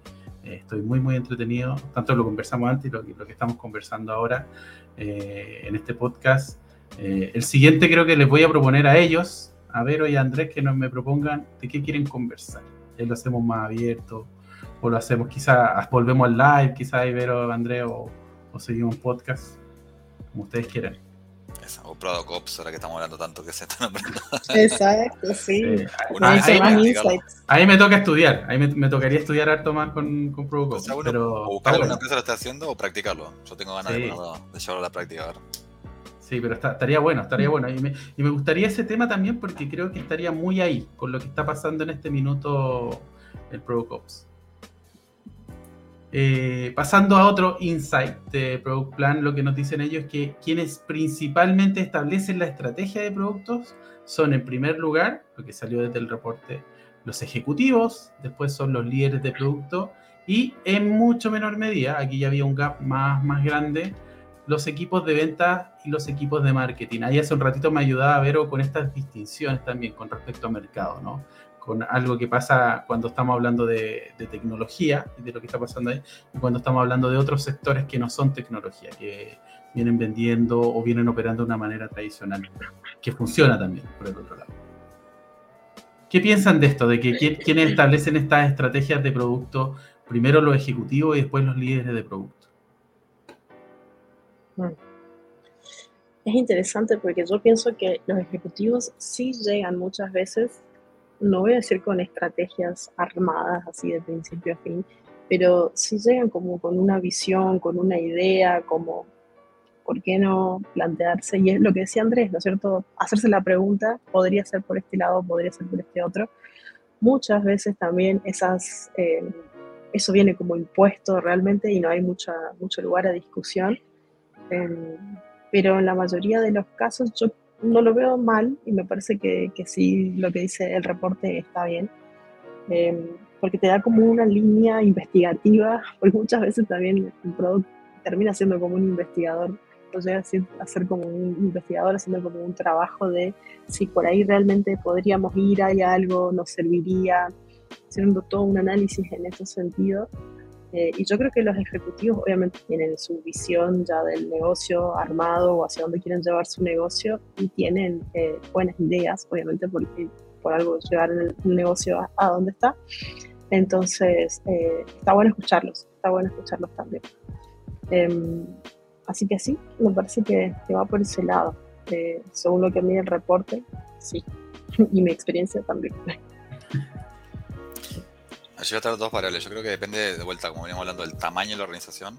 Estoy muy, muy entretenido. Tanto lo conversamos antes y lo, que estamos conversando ahora eh, en este podcast. Eh, el siguiente creo que les voy a proponer a ellos, a Vero y a Andrés, que nos me propongan de qué quieren conversar. lo hacemos más abierto o lo hacemos quizás, volvemos al live, quizás Vero, Andrés, o, o seguimos un podcast, como ustedes quieran o Product Ops, ahora que estamos hablando tanto que se están aprendiendo. Exacto, sí. ahí, me, toca estudiar, ahí me, tocaría estudiar harto más con, con Product Ops. pero, o buscar una empresa lo está haciendo o practicarlo. Yo tengo ganas de, llevarlo a la práctica. ver. Sí, pero estaría bueno, estaría bueno. Y me, y me gustaría ese tema también porque creo que estaría muy ahí con lo que está pasando en este minuto el Product Ops. Eh, pasando a otro insight de Product Plan, lo que nos dicen ellos es que quienes principalmente establecen la estrategia de productos son en primer lugar, lo que salió desde el reporte, los ejecutivos, después son los líderes de producto y en mucho menor medida, aquí ya había un gap más, más grande, los equipos de venta y los equipos de marketing. Ahí hace un ratito me ayudaba a ver con estas distinciones también con respecto al mercado, ¿no? Con algo que pasa cuando estamos hablando de, tecnología y de lo que está pasando ahí, y cuando estamos hablando de otros sectores que no son tecnología, que vienen vendiendo o vienen operando de una manera tradicional, que funciona también, por el otro lado. ¿Qué piensan de esto? De que establecen estas estrategias de producto, primero los ejecutivos y después los líderes de producto. Mm. Es interesante porque yo pienso que los ejecutivos sí llegan muchas veces no voy a decir con estrategias armadas así de principio a fin, pero sí llegan como con una visión, con una idea, como, ¿por qué no plantearse? Y es lo que decía Andrés, ¿no es cierto? Hacerse la pregunta, podría ser por este lado, podría ser por este otro. Muchas veces también esas, eh, eso viene como impuesto realmente y no hay mucha, mucho lugar a discusión. Eh, pero en la mayoría de los casos yo no lo veo mal y me parece que, que sí lo que dice el reporte está bien, em, porque te da como una línea investigativa, porque muchas veces también el producto termina siendo como un investigador, o sea, a ser como un investigador haciendo como un trabajo de si por ahí realmente podríamos ir, hay algo, nos serviría, haciendo todo un análisis en ese sentido. Eh, y yo creo que los ejecutivos obviamente tienen su visión ya del negocio armado o hacia dónde quieren llevar su negocio y tienen eh, buenas ideas, obviamente porque por algo llevar el, negocio a, a, donde está. Entonces, eh, está bueno escucharlos, está bueno escucharlos también. Em, así que sí, me parece que, que va por ese lado. según lo que mide el reporte, sí. y mi experiencia también. Yo voy a traer dos variables. Yo creo que depende, de vuelta, como veníamos hablando, del tamaño de la organización.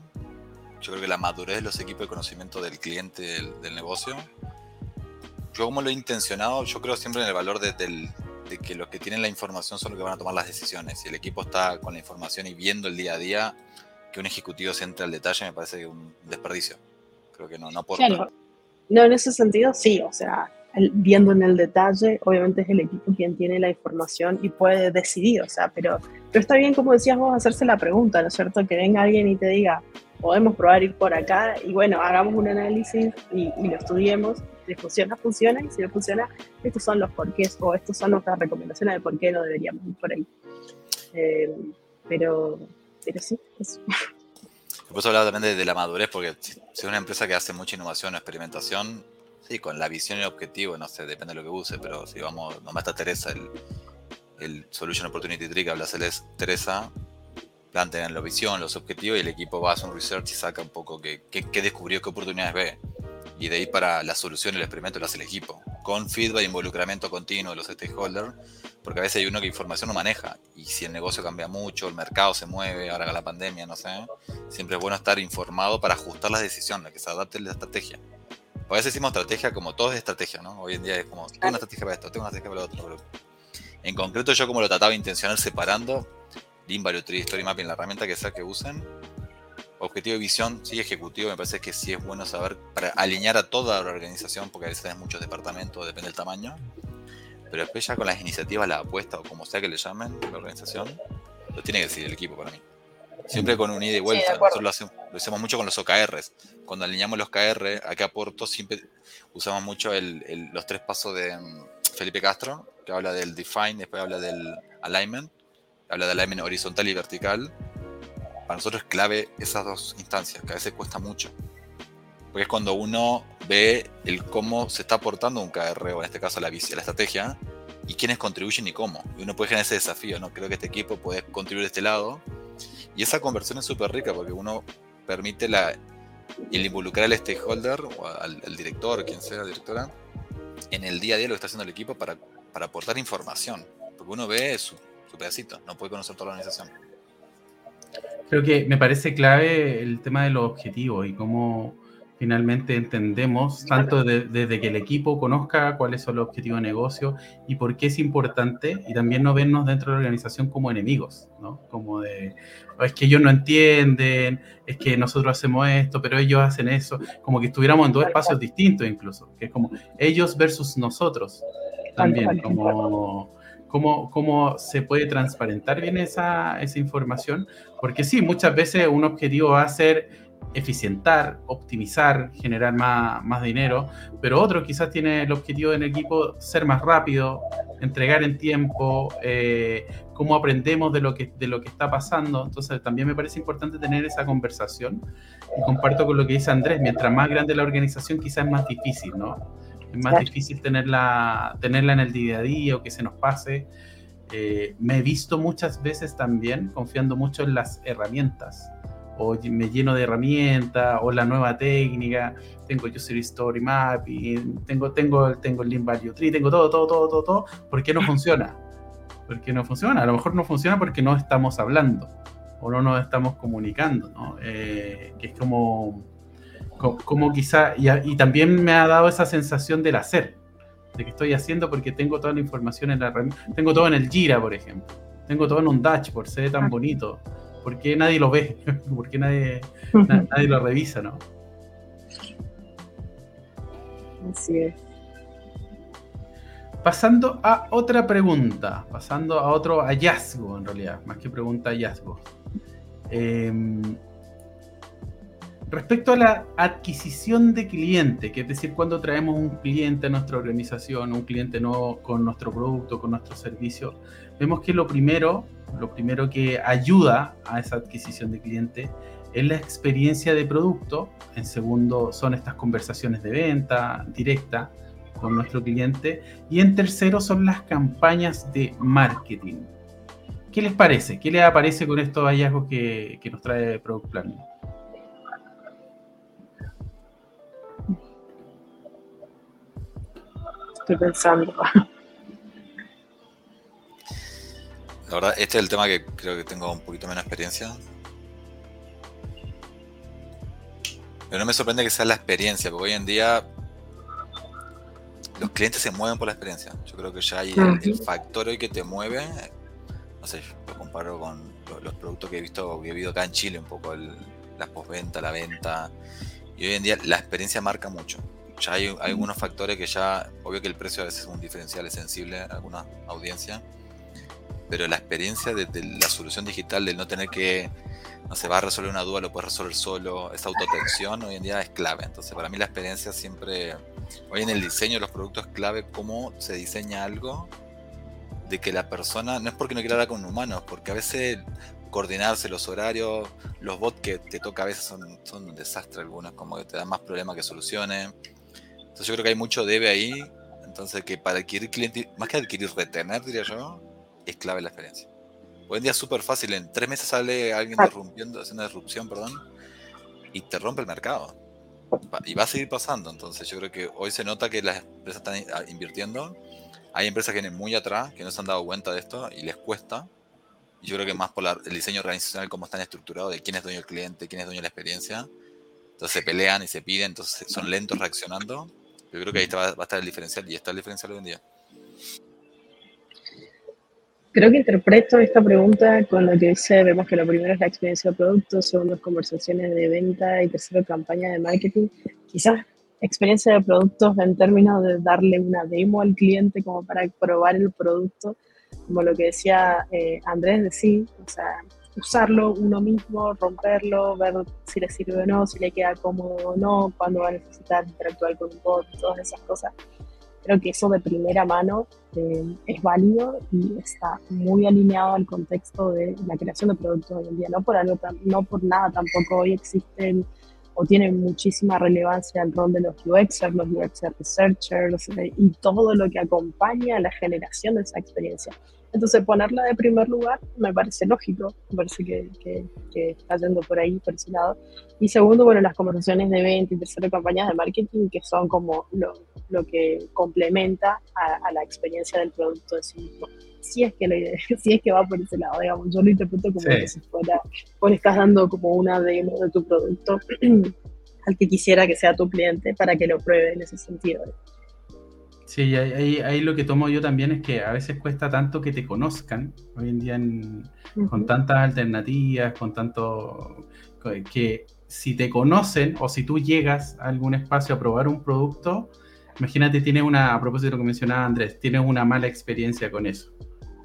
Yo creo que la madurez de los equipos de conocimiento del cliente, del, negocio. Yo como lo he intencionado, yo creo siempre en el valor de, de que los que tienen la información son los que van a tomar las decisiones. Si el equipo está con la información y viendo el día a día, que un ejecutivo se entre al detalle me parece un desperdicio. Creo que no, no aporta. No, en ese sentido sí, o sea, viendo en el detalle, obviamente es el equipo quien tiene la información y puede decidir, o sea, pero, pero está bien, como decías vos, hacerse la pregunta, ¿no es cierto? Que venga alguien y te diga, podemos probar ir por acá y bueno, hagamos un análisis y, lo estudiemos, si funciona, funciona, y si no funciona, estos son los porqués o estos son nuestras recomendaciones de por qué no deberíamos ir por ahí. Eh, pero, pero sí, eso. Después hablaba también de, la madurez, porque si es una empresa que hace mucha innovación o experimentación, sí, con la visión y el objetivo, no sé, depende de lo que use, pero si vamos, nomás está Teresa, el, el Solution Opportunity Tree que habla Teresa, plantean la visión, los objetivos y el equipo va a hacer un research y saca un poco qué, descubrió, qué oportunidades ve. Y de ahí para la solución, el experimento lo hace el equipo, con feedback involucramiento continuo de los stakeholders, porque a veces hay uno que información no maneja, y si el negocio cambia mucho, el mercado se mueve, ahora la pandemia, no sé, siempre es bueno estar informado para ajustar las decisiones, que se adapte la estrategia. A veces decimos estrategia como todo es estrategia, ¿no? Hoy en día es como, tengo una estrategia para esto, tengo una estrategia para lo otro. En concreto yo como lo trataba intencional separando, Lean Value Tree, Story Mapping, la herramienta que sea que usen. Objetivo y visión, sí, ejecutivo, me parece que sí es bueno saber para alinear a toda la organización, porque a veces hay muchos departamentos, depende del tamaño. Pero después ya con las iniciativas, la apuesta o como sea que le llamen, la organización, lo tiene que decidir el equipo para mí. Siempre con un ida y vuelta. Nosotros lo hacemos, mucho con los OKRs. Cuando alineamos los KR, a qué aporto, siempre usamos mucho los tres pasos de mm, Felipe Castro, que habla del define, después habla del alignment habla de alignment horizontal y vertical. Para nosotros es clave esas dos instancias, que a veces cuesta mucho. Porque es cuando uno ve el cómo se está aportando un KR, o en este caso la, la estrategia, y quiénes contribuyen y cómo. Y uno puede generar ese desafío, ¿no? Creo que este equipo puede contribuir de este lado. Y esa conversión es súper rica porque uno permite la, el involucrar al stakeholder, o al, director, quien sea, directora, en el día a día lo que está haciendo el equipo para, para aportar información. Porque uno ve su, pedacito, no puede conocer toda la organización. Creo que me parece clave el tema de los objetivos y cómo finalmente entendemos, tanto desde que el equipo conozca cuáles son los objetivos de negocio y por qué es importante, y también no vernos dentro de la organización como enemigos, ¿no? Como de, es que ellos no entienden, es que nosotros hacemos esto, pero ellos hacen eso, como que estuviéramos en dos espacios distintos incluso, que es como ellos versus nosotros, también, como cómo, cómo se puede transparentar bien esa, esa información, porque sí, muchas veces un objetivo va a ser eficientar, optimizar, generar más, más, dinero, pero otro quizás tiene el objetivo en equipo ser más rápido, entregar en tiempo, eh, cómo aprendemos de lo, que, de lo que está pasando. Entonces también me parece importante tener esa conversación y comparto con lo que dice Andrés, mientras más grande la organización quizás es más difícil, ¿no? es más difícil tenerla, tenerla en el día a día o que se nos pase. Eh, me he visto muchas veces también confiando mucho en las herramientas o me lleno de herramientas o la nueva técnica, tengo User Story Mapping, tengo, tengo, tengo el Lean Value Tree, tengo todo, todo, todo, todo, todo, ¿por qué no funciona? ¿Por qué no funciona? A lo mejor no funciona porque no estamos hablando o no nos estamos comunicando, ¿no? Eh, que es como como, quizá, y, también me ha dado esa sensación del hacer, de que estoy haciendo porque tengo toda la información en la tengo todo en el Gira, por ejemplo, tengo todo en un dashboard, se ve tan bonito, ¿por qué nadie lo ve? ¿Por qué nadie, nadie lo revisa, no? Así es. Pasando a otra pregunta, pasando a otro hallazgo en realidad, más que pregunta hallazgo. Eh, Respecto a la adquisición de cliente, que es decir, cuando traemos un cliente a nuestra organización, un cliente no con nuestro producto, con nuestro servicio, vemos que lo primero, lo primero que ayuda a esa adquisición de cliente es la experiencia de producto. En segundo, son estas conversaciones de venta directa con nuestro cliente. Y en tercero, son las campañas de marketing. ¿Qué les parece? ¿Qué les aparece con estos hallazgos que, que nos trae Product Planning? Estoy pensando. La verdad, este es el tema que creo que tengo un poquito menos experiencia. Pero no me sorprende que sea la experiencia, porque hoy en día los clientes se mueven por la experiencia. Yo creo que ya hay el, factor hoy que te mueve. No sé, lo comparo con los, productos que he visto, que he vivido acá en Chile, un poco la postventa, la venta. Y hoy en día la experiencia marca mucho. Ya hay, algunos factores que ya, obvio que el precio a veces es un diferencial sensible a alguna audiencia, pero la experiencia de, la solución digital, del no tener que, no se va a resolver una duda, lo puedes resolver solo, esa autotensión hoy en día es clave. Entonces, para mí la experiencia siempre, hoy en el diseño de los productos es clave cómo se diseña algo de que la persona, no es porque no quiera hablar con humanos, porque a veces coordinarse los horarios, los bots que te toca a veces son, son un desastre algunos, como que te dan más problemas que soluciones. Entonces yo creo que hay mucho debe ahí. Entonces que para adquirir cliente, más que adquirir, retener, diría yo, es clave la experiencia. Hoy en día es súper fácil, en tres meses sale alguien interrumpiendo, haciendo una disrupción, perdón, y te rompe el mercado. Y va a seguir pasando. Entonces yo creo que hoy se nota que las empresas están invirtiendo. Hay empresas que vienen muy atrás, que no se han dado cuenta de esto y les cuesta yo creo que más por el diseño organizacional, cómo están estructurados, de quién es dueño del cliente, quién es dueño de la experiencia. Entonces se pelean y se piden, entonces son lentos reaccionando. Yo creo que ahí va, a estar el diferencial y está el diferencial hoy en día. Creo que interpreto esta pregunta con lo que dice, vemos que lo primero es la experiencia de producto, segundo es conversaciones de venta y tercero campaña de marketing. Quizás experiencia de productos en términos de darle una demo al cliente como para probar el producto como lo que decía eh, Andrés de sí, o sea, usarlo uno mismo, romperlo, ver si le sirve o no, si le queda cómodo o no, cuándo va a necesitar interactuar con un bot, todas esas cosas. Creo que eso de primera mano eh, es válido y está muy alineado al contexto de la creación de productos hoy en día. No por, algo, no por nada tampoco hoy existen o tienen muchísima relevancia el rol de los UXers, los UX researchers eh, y todo lo que acompaña a la generación de esa experiencia. Entonces, ponerla de primer lugar me parece lógico, me parece que, que, está yendo por ahí, por ese lado. Y segundo, bueno, las conversaciones de venta y tercero, campañas de marketing, que son como lo, lo que complementa a, la experiencia del producto en sí mismo. Si es, que idea, si es que va por ese lado, digamos, yo lo interpreto como que si fuera, vos le estás dando como una demo de tu producto al que quisiera que sea tu cliente para que lo pruebe en ese sentido. Sí, ahí, ahí, lo que tomo yo también es que a veces cuesta tanto que te conozcan, hoy en día con tantas alternativas, con tanto que si te conocen o si tú llegas a algún espacio a probar un producto, imagínate, tienes una, a propósito de lo que mencionaba Andrés, tienes una mala experiencia con eso.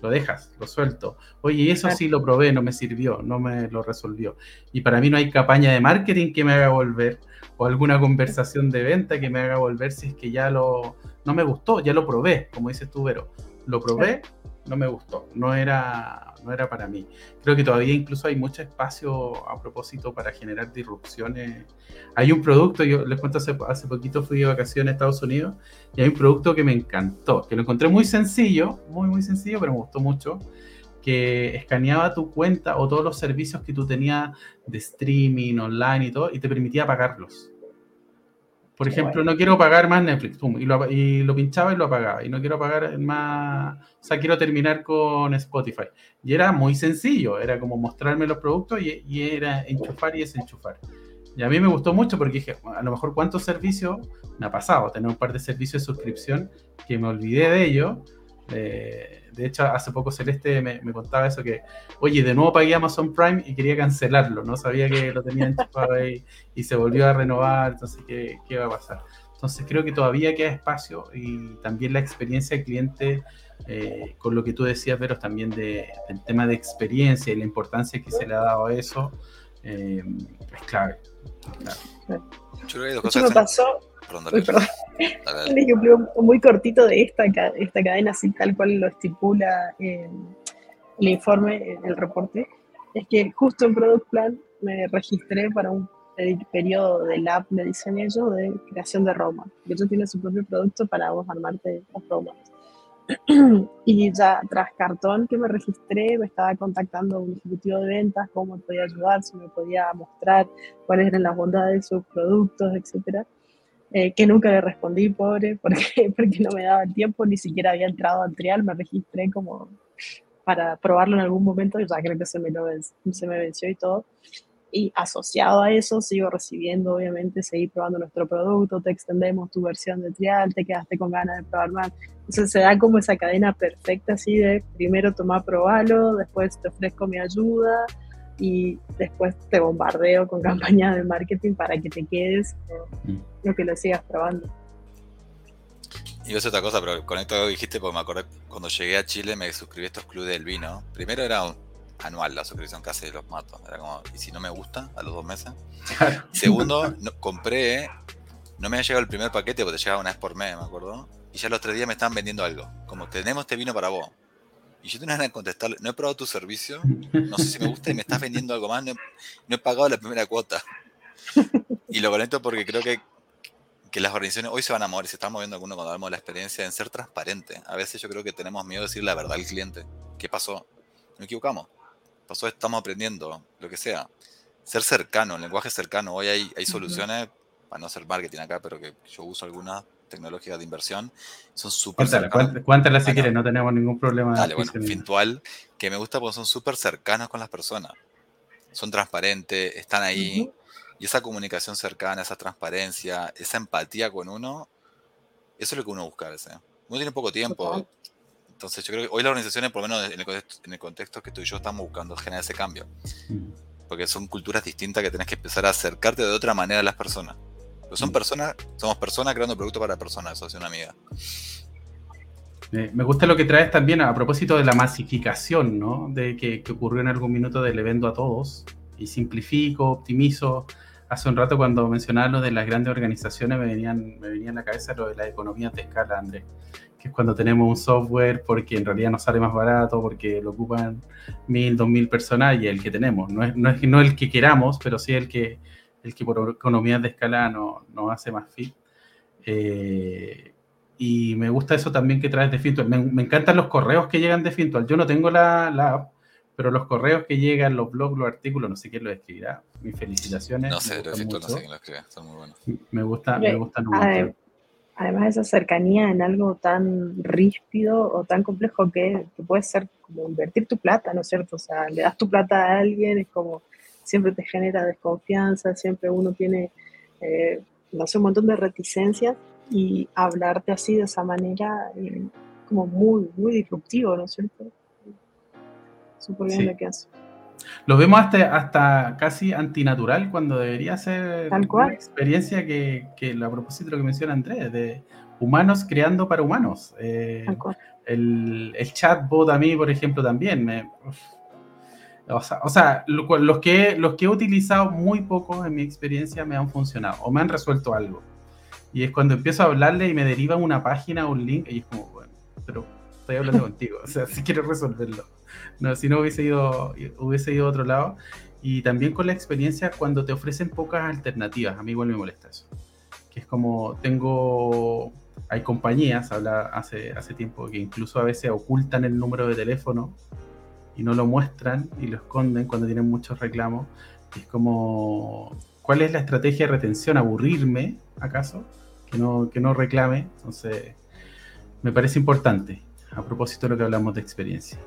Lo dejas, lo suelto. Oye, eso sí lo probé, no me sirvió, no me lo resolvió. Y para mí no hay campaña de marketing que me haga volver o alguna conversación de venta que me haga volver si es que ya lo, no me gustó, ya lo probé, como dices tú, Vero. Lo probé, no me gustó, no era, no era para mí. Creo que todavía incluso hay mucho espacio a propósito para generar disrupciones. Hay un producto, yo les cuento, hace, hace poquito fui de vacaciones a Estados Unidos y hay un producto que me encantó, que lo encontré muy sencillo, muy, muy sencillo, pero me gustó mucho que escaneaba tu cuenta o todos los servicios que tú tenías de streaming, online y todo, y te permitía pagarlos. Por ejemplo, no quiero pagar más Netflix, y, lo, y, lo, pinchaba y lo apagaba, y no quiero pagar más, o sea, quiero terminar con Spotify. Y era muy sencillo, era como mostrarme los productos y, y era enchufar y desenchufar. Y a mí me gustó mucho porque dije, a lo mejor cuántos servicios me ha pasado, tener un par de servicios de suscripción que me olvidé de ellos. Eh, de hecho, hace poco Celeste me, contaba eso que, oye, de nuevo pagué Amazon Prime y quería cancelarlo, no sabía que lo tenía enchufado ahí y se volvió a renovar, entonces, ¿qué, ¿qué, va a pasar? Entonces, creo que todavía queda espacio y también la experiencia del cliente, eh, con lo que tú decías, pero también de, del tema de experiencia y la importancia que se le ha dado a eso, eh, es clave. Yo creo que dos cosas. pasó, un ejemplo muy cortito de esta, esta cadena, así tal cual lo estipula el informe, el reporte, es que justo en Product Plan me registré para un periodo de lab, me dicen ellos, de creación de Roma. Ellos tienen su propio producto para vos armarte las Romas. y ya tras cartón que me registré, me estaba contactando un ejecutivo de ventas, cómo podía ayudar, si me podía mostrar cuáles eran las bondades de sus productos, etcétera. Eh, que nunca le respondí, pobre, porque, porque no me daba el tiempo, ni siquiera había entrado al trial, me registré como para probarlo en algún momento, ya creo que se me, lo, se me venció y todo. Y asociado a eso, sigo recibiendo, obviamente, seguir probando nuestro producto, te extendemos tu versión de trial, te quedaste con ganas de probar más. Entonces se da como esa cadena perfecta así de primero tomar, probarlo, después te ofrezco mi ayuda y después te bombardeo con campañas de marketing para que te quedes mm. lo que lo sigas probando. Y es otra cosa, pero con esto que dijiste, porque me acordé cuando llegué a Chile me suscribí a estos clubes del vino. Primero era un, anual la suscripción casi de los matos. Era como, y si no me gusta, a los dos meses. Segundo, compré, no me ha llegado el primer paquete porque te llegaba una vez por mes, me acuerdo. Y ya los tres días me estaban vendiendo algo. Como, tenemos este vino para vos. Y yo tenía que contestarle, no he probado tu servicio, no sé si me gusta y me estás vendiendo algo más, no he, pagado la primera cuota. Y lo conecto porque creo que, que las organizaciones hoy se van a mover, se están moviendo algunos cuando hablamos de la experiencia en ser transparente. A veces yo creo que tenemos miedo de decir la verdad al cliente. ¿Qué pasó? No equivocamos pasó, estamos aprendiendo, lo que sea. Ser cercano, el lenguaje cercano. Hoy hay, hay soluciones, para no hacer marketing acá, pero que yo uso algunas tecnologías de inversión, son súper cercanas. Cuéntala si quieres, no tenemos ningún problema. Dale, bueno, Fintual, que me gusta porque son súper cercanos con las personas. Son transparentes, están ahí. Y esa comunicación cercana, esa transparencia, esa empatía con uno, eso es lo que uno busca a veces. Uno tiene poco tiempo, entonces yo creo que hoy las organizaciones, por lo menos en el contexto, que tú y yo estamos buscando, generar ese cambio. Porque son culturas distintas que tenés que empezar a acercarte de otra manera a las personas. Pero son personas, somos personas creando productos para personas, eso es una amiga. me gusta lo que traes también a propósito de la masificación, ¿no? De que, que, ocurrió en algún minuto del evento a todos. Y simplifico, optimizo. Hace un rato cuando mencionaba lo de las grandes organizaciones me venían, me venía en la cabeza lo de las economías de escala, Andrés que es cuando tenemos un software porque en realidad nos sale más barato, porque lo ocupan mil, dos mil personas y el que tenemos. No es, no es no el que queramos, pero sí el que, el que por economías de escala nos no hace más fit. Eh, y me gusta eso también que traes de Fintual. Me, encantan los correos que llegan de Fintual. Yo no tengo la, la, app, pero los correos que llegan, los blogs, los artículos, no sé quién los escribirá. Mis felicitaciones. No sé, no sé quién lo escribe, son muy buenos. Me gusta, me gustan mucho además esa cercanía en algo tan ríspido o tan complejo que, puede ser como invertir tu plata, ¿no es cierto? O sea, le das tu plata a alguien, es como siempre te genera desconfianza, siempre uno tiene, eh, no sé, un montón de reticencias y hablarte así de esa manera eh, como muy, muy disruptivo, ¿no es cierto? Súper bien lo que hace. Lo vemos hasta, hasta casi antinatural cuando debería ser una experiencia que, que, a propósito de lo que menciona Andrés, de humanos creando para humanos. Eh, el, el, chatbot a mí, por ejemplo, también me... o sea, los, que, los que he utilizado muy poco en mi experiencia me han funcionado o me han resuelto algo. Y es cuando empiezo a hablarle y me derivan una página o un link y es como, bueno, pero estoy hablando contigo, o sea, si quieres resolverlo. No, si no hubiese ido, hubiese ido a otro lado. Y también con la experiencia cuando te ofrecen pocas alternativas. A mí igual me molesta eso. Que es como tengo. Hay compañías, habla hace, hace tiempo, que incluso a veces ocultan el número de teléfono y no lo muestran y lo esconden cuando tienen muchos reclamos. Es como, ¿cuál es la estrategia de retención? ¿Aburrirme, acaso? Que no, que no reclame. Entonces, me parece importante, a propósito de lo que hablamos de experiencia.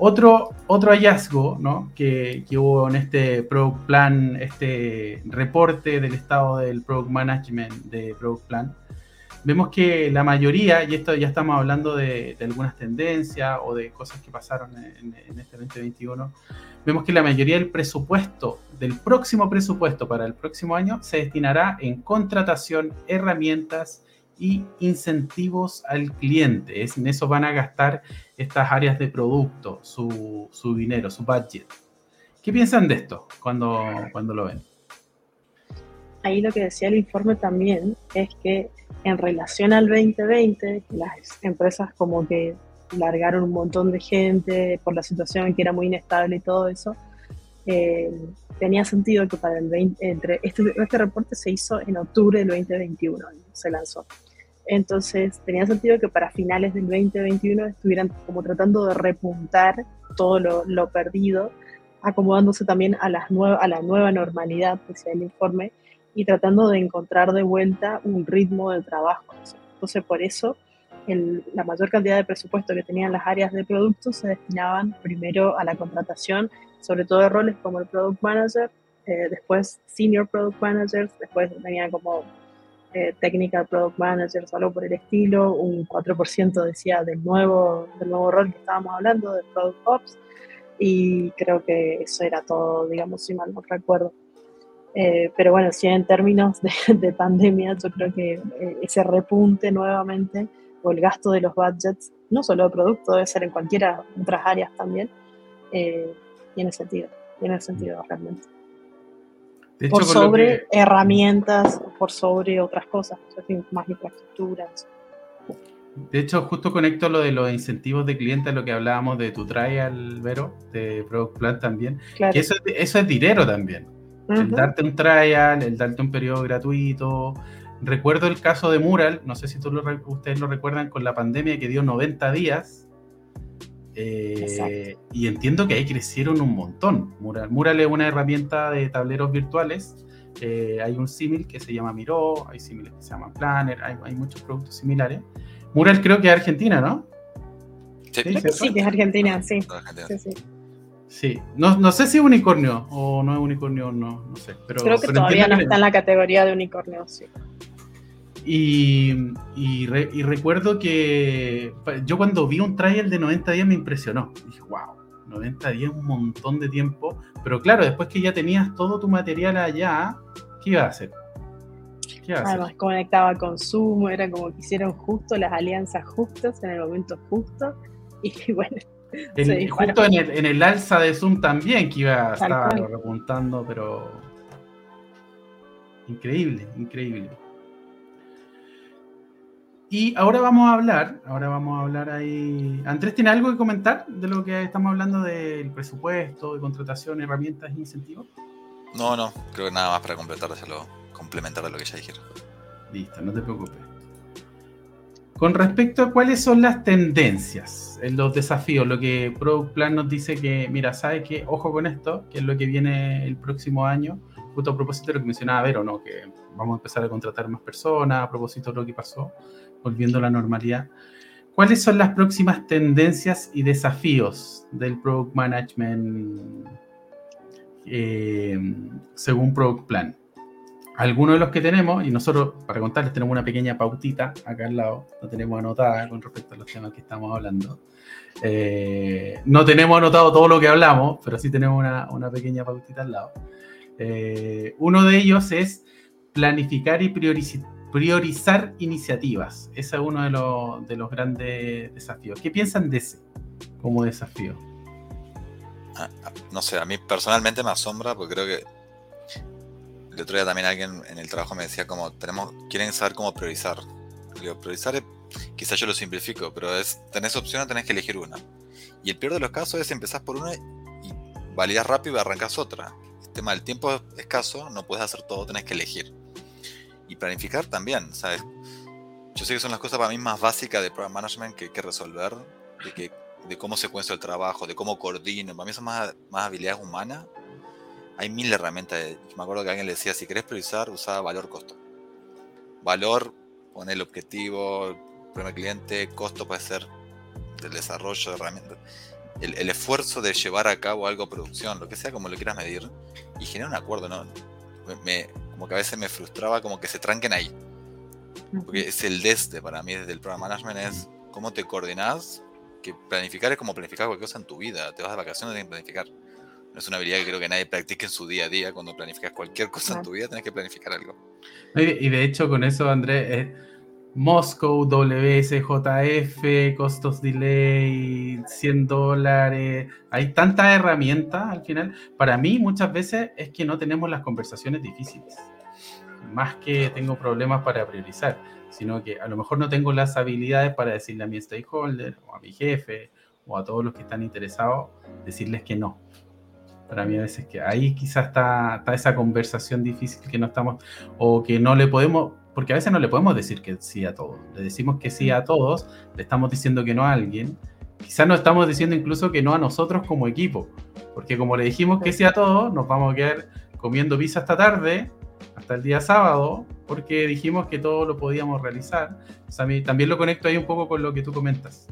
Otro, otro hallazgo ¿no? que, que, hubo en este Product Plan, este reporte del estado del Product Management de Product Plan, vemos que la mayoría, y esto ya estamos hablando de, algunas tendencias o de cosas que pasaron en, en, este 2021, vemos que la mayoría del presupuesto, del próximo presupuesto para el próximo año, se destinará en contratación, herramientas y incentivos al cliente. Es, en eso van a gastar estas áreas de producto, su, su dinero, su budget. ¿Qué piensan de esto cuando, cuando lo ven? Ahí lo que decía el informe también es que en relación al 2020, las empresas como que largaron un montón de gente por la situación que era muy inestable y todo eso, eh, tenía sentido que para el 20, entre este, este reporte se hizo en octubre del 2021, se lanzó. Entonces tenía sentido que para finales del 2021 estuvieran como tratando de repuntar todo lo, perdido, acomodándose también a, la nueva normalidad, decía el informe, y tratando de encontrar de vuelta un ritmo de trabajo. Entonces por eso la mayor cantidad de presupuesto que tenían las áreas de productos se destinaban primero a la contratación, sobre todo de roles como el Product Manager, eh, después Senior Product Managers, después venían como eh, Technical Product Managers, algo por el estilo, un 4% decía del nuevo, del nuevo rol que estábamos hablando, de Product Ops, y creo que eso era todo, digamos, si mal no recuerdo. Eh, pero bueno, si en términos de, pandemia, yo creo que eh, ese repunte nuevamente o el gasto de los budgets, no solo de producto, debe ser en cualquiera otras áreas también, eh, tiene sentido, tiene sentido realmente. Por sobre herramientas, por sobre otras cosas, más infraestructuras. De hecho, justo conecto lo de los incentivos de clientes, lo que hablábamos de tu trial, Vero, de Product Plan también. Que eso, eso es dinero también. El darte un trial, el darte un periodo gratuito. Recuerdo el caso de Mural, no sé si tú ustedes lo recuerdan, con la pandemia que dio 90 días. Eh, y entiendo que ahí crecieron un montón. Mural, Mural es una herramienta de tableros virtuales. Eh, hay un símil que se llama Miro, hay símiles que se llaman Planner, hay, hay, muchos productos similares. Mural creo que es Argentina, ¿no? Sí, sí, que es Argentina, sí. sí, sí. Sí, no, no, sé si es unicornio o no es unicornio, no, no sé. Pero, Creo que todavía no está en la categoría de unicornio, sí. Y, y, recuerdo que yo cuando vi un trial de 90 días me impresionó. Dije, wow, 90 días es un montón de tiempo. Pero claro, después que ya tenías todo tu material allá, ¿qué iba a hacer? ¿Qué iba a Además, conectaba con Zoom, era como que hicieron justo las alianzas justas en el momento justo. Y bueno, justo en el, alza de Zoom también, que iba a estar repuntando, pero. Increíble, increíble. Y ahora vamos a hablar, ahora vamos a hablar ahí. Andrés, ¿tiene algo que comentar de lo que estamos hablando del presupuesto, de contratación, herramientas e incentivos? No, no, creo que nada más para completárselo, complementar a lo que ya dijeron. Listo, no te preocupes. Con respecto a cuáles son las tendencias en los desafíos, lo que Product Plan nos dice que, mira, ¿sabes qué? Ojo con esto, que es lo que viene el próximo año, justo a propósito de lo que mencionaba Vero, ¿no? Que vamos a empezar a contratar más personas, a propósito de lo que pasó, volviendo a la normalidad. ¿Cuáles son las próximas tendencias y desafíos del Product Management eh, según Product Plan? algunos de los que tenemos, y nosotros, para contarles, tenemos una pequeña pautita acá al lado, lo tenemos anotada con respecto a los temas que estamos hablando. Eh, no tenemos anotado todo lo que hablamos, pero sí tenemos una, una pequeña pautita al lado. Eh, uno de ellos es planificar y priorizar iniciativas. Ese es uno de los, de los grandes desafíos. ¿Qué piensan de ese como desafío? Ah, ah, no sé, a mí personalmente me asombra porque creo que el otro día también alguien en el trabajo me decía como tenemos, quieren saber cómo priorizar. Priorizar quizás yo lo simplifico, pero es, tenés opción o tenés que elegir una. Y el peor de los casos es empezás por una y validas rápido y arrancas otra. El tema del tiempo es escaso, no puedes hacer todo, tenés que elegir. Y planificar también, ¿sabes? Yo sé que son las cosas para mí más básicas de Program Management que hay que resolver, de, que, de cómo secuencio el trabajo, de cómo coordino. Para mí son más, más habilidades humanas hay mil herramientas. me acuerdo que alguien le decía, si querés priorizar, usa valor-costo. Valor, pone el objetivo, primer cliente, costo puede ser del desarrollo de herramientas. El, esfuerzo de llevar a cabo algo producción, lo que sea, como lo quieras medir, y generar un acuerdo, ¿no? Me, como que a veces me frustraba como que se tranquen ahí. Porque es el desde para mí desde el program management es cómo te coordinas, que planificar es como planificar cualquier cosa en tu vida. Te vas de vacaciones, tienes que planificar es una habilidad que creo que nadie practica en su día a día. Cuando planificas cualquier cosa en tu vida, tienes que planificar algo. Y de hecho, con eso, Andrés, es Moscow, WSJF, costos delay, 100 dólares. Hay tantas herramientas al final. Para mí, muchas veces es que no tenemos las conversaciones difíciles. Más que tengo problemas para priorizar, sino que a lo mejor no tengo las habilidades para decirle a mi stakeholder o a mi jefe o a todos los que están interesados, decirles que no para mí a veces que ahí quizás está, esa conversación difícil que no estamos, o que no le podemos, porque a veces no le podemos decir que sí a todos. Le decimos que sí a todos, le estamos diciendo que no a alguien. Quizás no estamos diciendo incluso que no a nosotros como equipo, porque como le dijimos que sí a todos, nos vamos a quedar comiendo pizza esta tarde, hasta el día sábado, porque dijimos que todo lo podíamos realizar. también lo conecto ahí un poco con lo que tú comentas.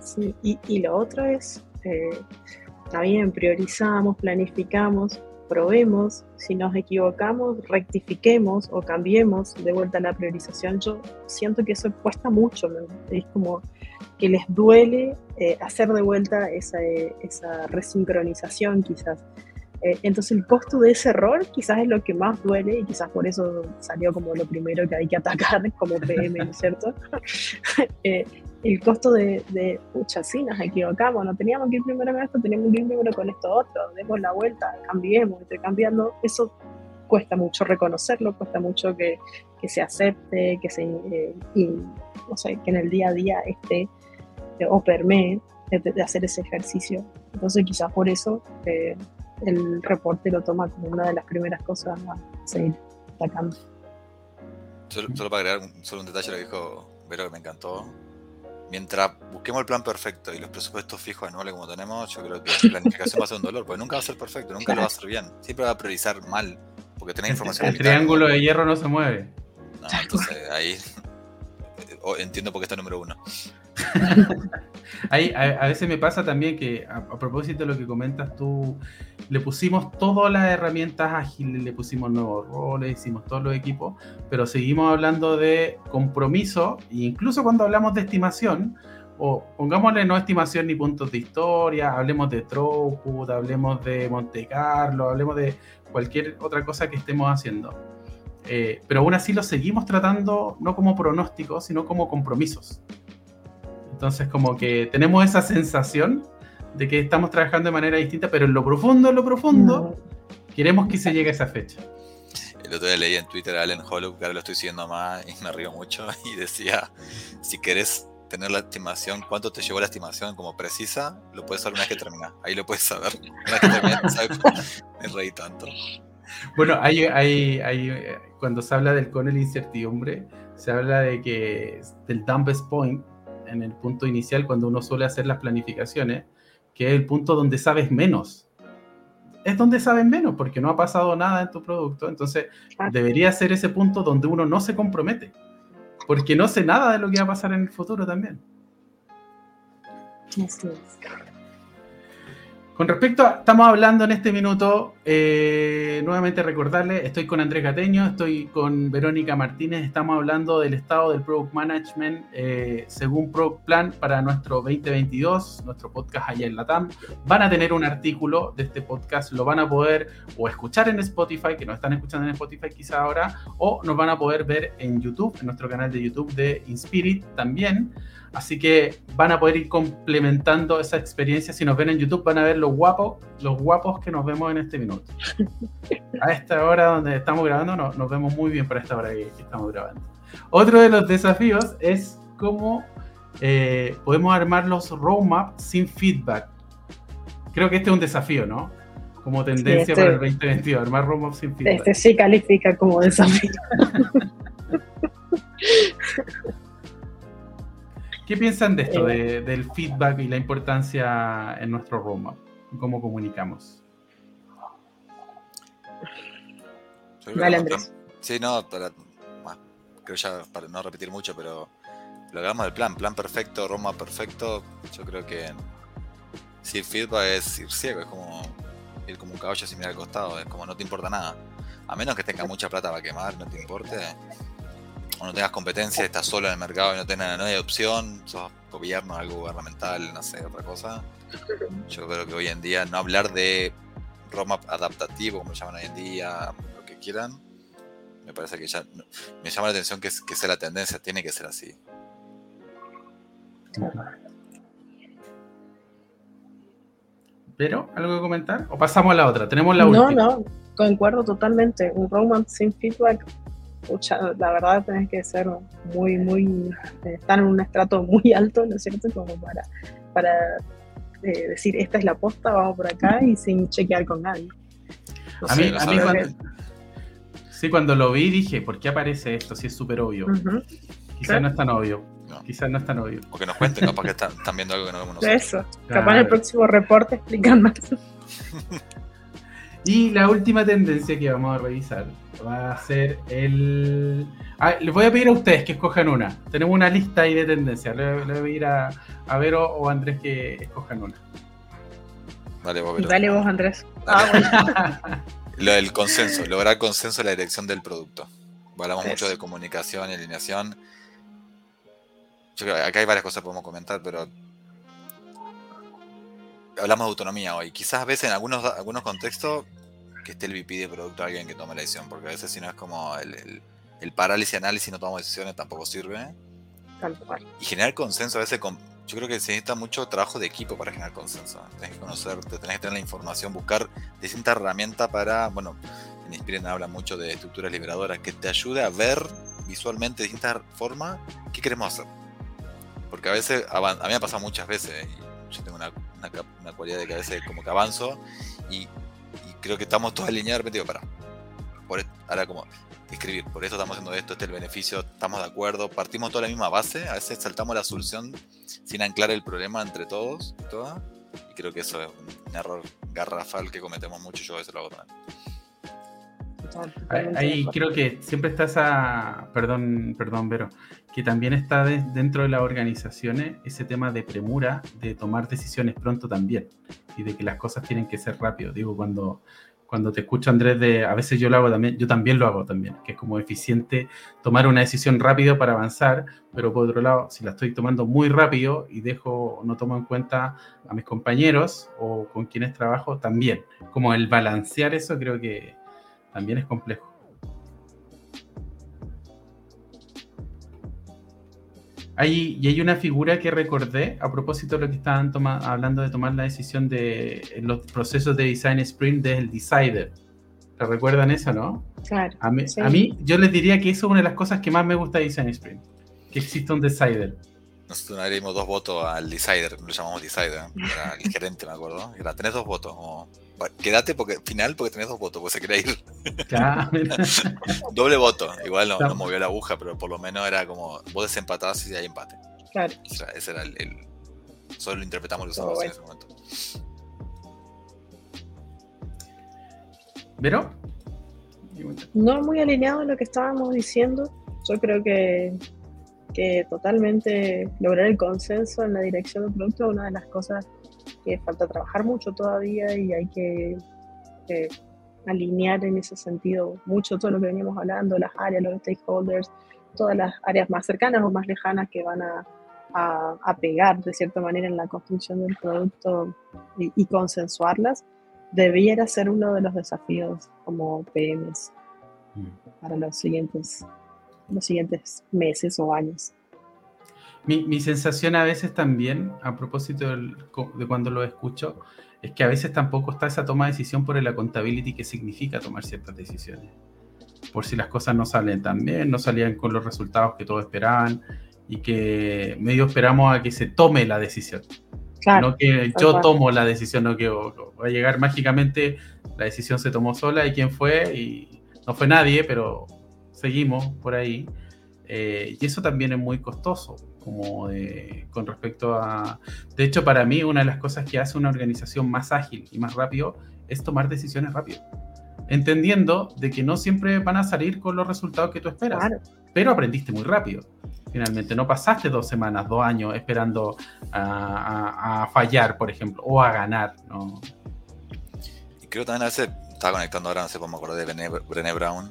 Sí, y, lo otro es, eh, también priorizamos, planificamos, probemos, si nos equivocamos, rectifiquemos o cambiemos de vuelta la priorización. Yo siento que eso cuesta mucho, es como que les duele eh, hacer de vuelta esa, esa resincronización quizás. Eh, entonces el costo de ese error quizás es lo que más duele y quizás por eso salió como lo primero que hay que atacar como PM, ¿no es cierto? Eh, el costo de, de, pucha, sí, nos equivocamos, no teníamos que ir primero con esto, teníamos que ir primero con esto otro, demos la vuelta, cambiemos, estoy cambiando, eso cuesta mucho reconocerlo, cuesta mucho que, que se acepte, que se, eh, y, no sé, que en el día a día esté o permee de, hacer ese ejercicio. Entonces quizás por eso el reporte lo toma como una de las primeras cosas a seguir atacando. Solo, para agregar un, solo un detalle lo dijo Vero que me encantó. Mientras busquemos el plan perfecto y los presupuestos fijos anuales como tenemos, yo creo que la planificación va a ser un dolor, porque nunca va a ser perfecto, nunca lo va a hacer bien. Siempre va a priorizar mal, porque tenés información. El triángulo de hierro no se mueve. No, entonces ahí entiendo por qué está número uno. a, veces me pasa también que, a, propósito de lo que comentas tú, le pusimos todas las herramientas ágiles, le pusimos nuevos roles, hicimos todos los equipos, pero seguimos hablando de compromiso, e incluso cuando hablamos de estimación, o pongámosle no estimación ni puntos de historia, hablemos de throughput, hablemos de Monte Carlo, hablemos de cualquier otra cosa que estemos haciendo. Eh, pero aún así lo seguimos tratando no como pronósticos, sino como compromisos. Entonces, como que tenemos esa sensación de que estamos trabajando de manera distinta, pero en lo profundo, en lo profundo, queremos que se llegue a esa fecha. El otro día leí en Twitter a Allen Hollow, que ahora lo estoy siguiendo más y me río mucho, y decía, si querés tener la estimación, cuánto te llevó la estimación como precisa, lo puedes saber una vez que termina. Ahí lo puedes saber. Una vez que termina, ¿sabes? Me reí tanto. Bueno, hay, hay, hay, cuando se habla del con el incertidumbre, se habla de que del dumbest point, en el punto inicial cuando uno suele hacer las planificaciones, que es el punto donde sabes menos. Es donde sabes menos, porque no ha pasado nada en tu producto. Entonces, debería ser ese punto donde uno no se compromete, porque no sé nada de lo que va a pasar en el futuro también. Con respecto a, estamos hablando en este minuto, eh, nuevamente recordarle, estoy con Andrés Gateño, estoy con Verónica Martínez, estamos hablando del estado del Product Management eh, según Product Plan para nuestro 2022, nuestro podcast allá en Latam. Van a tener un artículo de este podcast, lo van a poder o escuchar en Spotify, que no están escuchando en Spotify quizá ahora, o nos van a poder ver en YouTube, en nuestro canal de YouTube de Inspirit también. Así que van a poder ir complementando esa experiencia. Si nos ven en YouTube, van a ver los guapos, los guapos que nos vemos en este minuto. A esta hora donde estamos grabando, nos vemos muy bien para esta hora que, estamos grabando. Otro de los desafíos es cómo eh, podemos armar los roadmaps sin feedback. Creo que este es un desafío, ¿no? Como tendencia para el 2022, armar roadmaps sin feedback. Este sí califica como desafío. ¿Qué piensan de esto, eh, del feedback y la importancia en nuestro roadmap? ¿Cómo comunicamos? Dale, Andrés. Sí, no, para, creo ya para no repetir mucho, pero lo hagamos del plan, plan perfecto, roadmap perfecto, yo creo que si el feedback es ir ciego, es como ir como un caballo sin mirar al costado, es como no te importa nada. A menos que tengas mucha plata para quemar, no te importe, no tengas competencia, estás solo en el mercado y no, tenés, no hay opción, sos gobierno, algo gubernamental, no sé, otra cosa. Yo creo que hoy en día no hablar de roadmap adaptativo, como lo llaman hoy en día, lo que quieran, me parece que ya me llama la atención que, que sea la tendencia, tiene que ser así. ¿Pero algo que comentar? ¿O pasamos a la otra? Tenemos la última. No, no, concuerdo totalmente. Un roadmap sin feedback la verdad tenés que ser muy, muy, eh, estar en un estrato muy alto, ¿no es cierto? Como para, para eh, decir, esta es la posta, vamos por acá y sin chequear con nadie. a mí, a mí cuando, sí, cuando lo vi dije, ¿por qué aparece esto si es súper obvio? Quizás no es tan obvio. Quizás no es tan obvio. Porque nos cuenten, capaz que están, viendo algo que no vemos nosotros. Eso, capaz en el próximo reporte explican más. Y la última tendencia que vamos a revisar va a ser el. Ah, les voy a pedir a ustedes que escojan una. Tenemos una lista ahí de tendencias. Le, voy a pedir a, a Vero o a Andrés que escojan una. Vale, vos, Vero. Dale vos, Andrés. Ah, Lo del consenso, lograr consenso en la dirección del producto. Hablamos mucho de comunicación y alineación. Yo creo que acá hay varias cosas que podemos comentar, pero hablamos de autonomía hoy. Quizás a veces en algunos, algunos contextos que esté el VP de producto alguien que tome la decisión, porque a veces si no es como el, el, el parálisis análisis no tomamos decisiones tampoco sirve. Tal cual. Y generar consenso a veces con, yo creo que se necesita mucho trabajo de equipo para generar consenso. Tenés que conocerte, tenés que tener la información, buscar distintas herramientas para, bueno, en Inspiren habla mucho de estructuras liberadoras que te ayude a ver visualmente de distintas formas qué queremos hacer. Porque a veces, a mí me ha pasado muchas veces, y yo tengo una, una, cualidad de que a veces como que avanzo y, creo que estamos todos alineados, de digo, para, por et- ahora como escribir, por esto estamos haciendo esto, este es el beneficio, estamos de acuerdo, partimos toda la misma base, a veces saltamos la solución sin anclar el problema entre todos y todas, y creo que eso es un error garrafal que cometemos mucho, yo a veces lo hago también. Ahí, creo que siempre está esa, perdón, perdón, Vero, que también está de- dentro de las organizaciones ese tema de premura, de tomar decisiones pronto también, y de que las cosas tienen que ser rápido. Digo, cuando, cuando te escucho, Andrés, de a veces yo lo hago también, yo también lo hago también, que es como eficiente tomar una decisión rápido para avanzar, pero por otro lado, si la estoy tomando muy rápido y dejo, no tomo en cuenta a mis compañeros o con quienes trabajo, también. Como el balancear eso creo que también es complejo. Hay, y hay una figura que recordé a propósito de lo que estaban toma- hablando de tomar la decisión de en los procesos de design sprint del decider. ¿Te recuerdan eso, no? Claro. A mí, Sí. a mí, yo les diría que eso es una de las cosas que más me gusta de design sprint, que exista un decider. Nosotros le dimos dos votos al decider, lo llamamos decider, era el gerente, me acuerdo. Era, tenés dos votos, como, "Va, quédate porque final porque tenés dos votos, porque se quería ir. Claro. Doble voto, igual no, movió la aguja, pero por lo menos era como, vos desempatabas y hay empate. Claro. Ese era, ese era el, el- Solo lo interpretamos los usamos en ese momento. ¿Vero? No muy alineado a lo que estábamos diciendo. Yo creo que, que totalmente lograr el consenso en la dirección del producto es una de las cosas que falta trabajar mucho todavía y hay que, que alinear en ese sentido mucho todo lo que veníamos hablando, las áreas, los stakeholders, todas las áreas más cercanas o más lejanas que van a, a, a pegar de cierta manera en la construcción del producto y, y consensuarlas, debiera ser uno de los desafíos como PMs para los siguientes, los siguientes meses o años. Mi, mi sensación a veces también, a propósito del- de cuando lo escucho, es que a veces tampoco está esa toma de decisión por el accountability que significa tomar ciertas decisiones. Por si las cosas no salen tan bien, no salían con los resultados que todos esperaban y que medio esperamos a que se tome la decisión. Claro, no que yo tomo la decisión, no que va a llegar mágicamente, la decisión se tomó sola y quién fue, y no fue nadie, pero seguimos por ahí. Eh, y eso también es muy costoso, como de- con respecto a... De hecho, para mí, una de las cosas que hace una organización más ágil y más rápido es tomar decisiones rápido. Entendiendo de que no siempre van a salir con los resultados que tú esperas claro, pero aprendiste muy rápido. Finalmente, no pasaste dos semanas, dos años esperando a, a- a fallar, por ejemplo, o a ganar. ¿no? Y creo también a veces, estaba conectando ahora, no sé, pues me acordé de Brené, Brené Brown,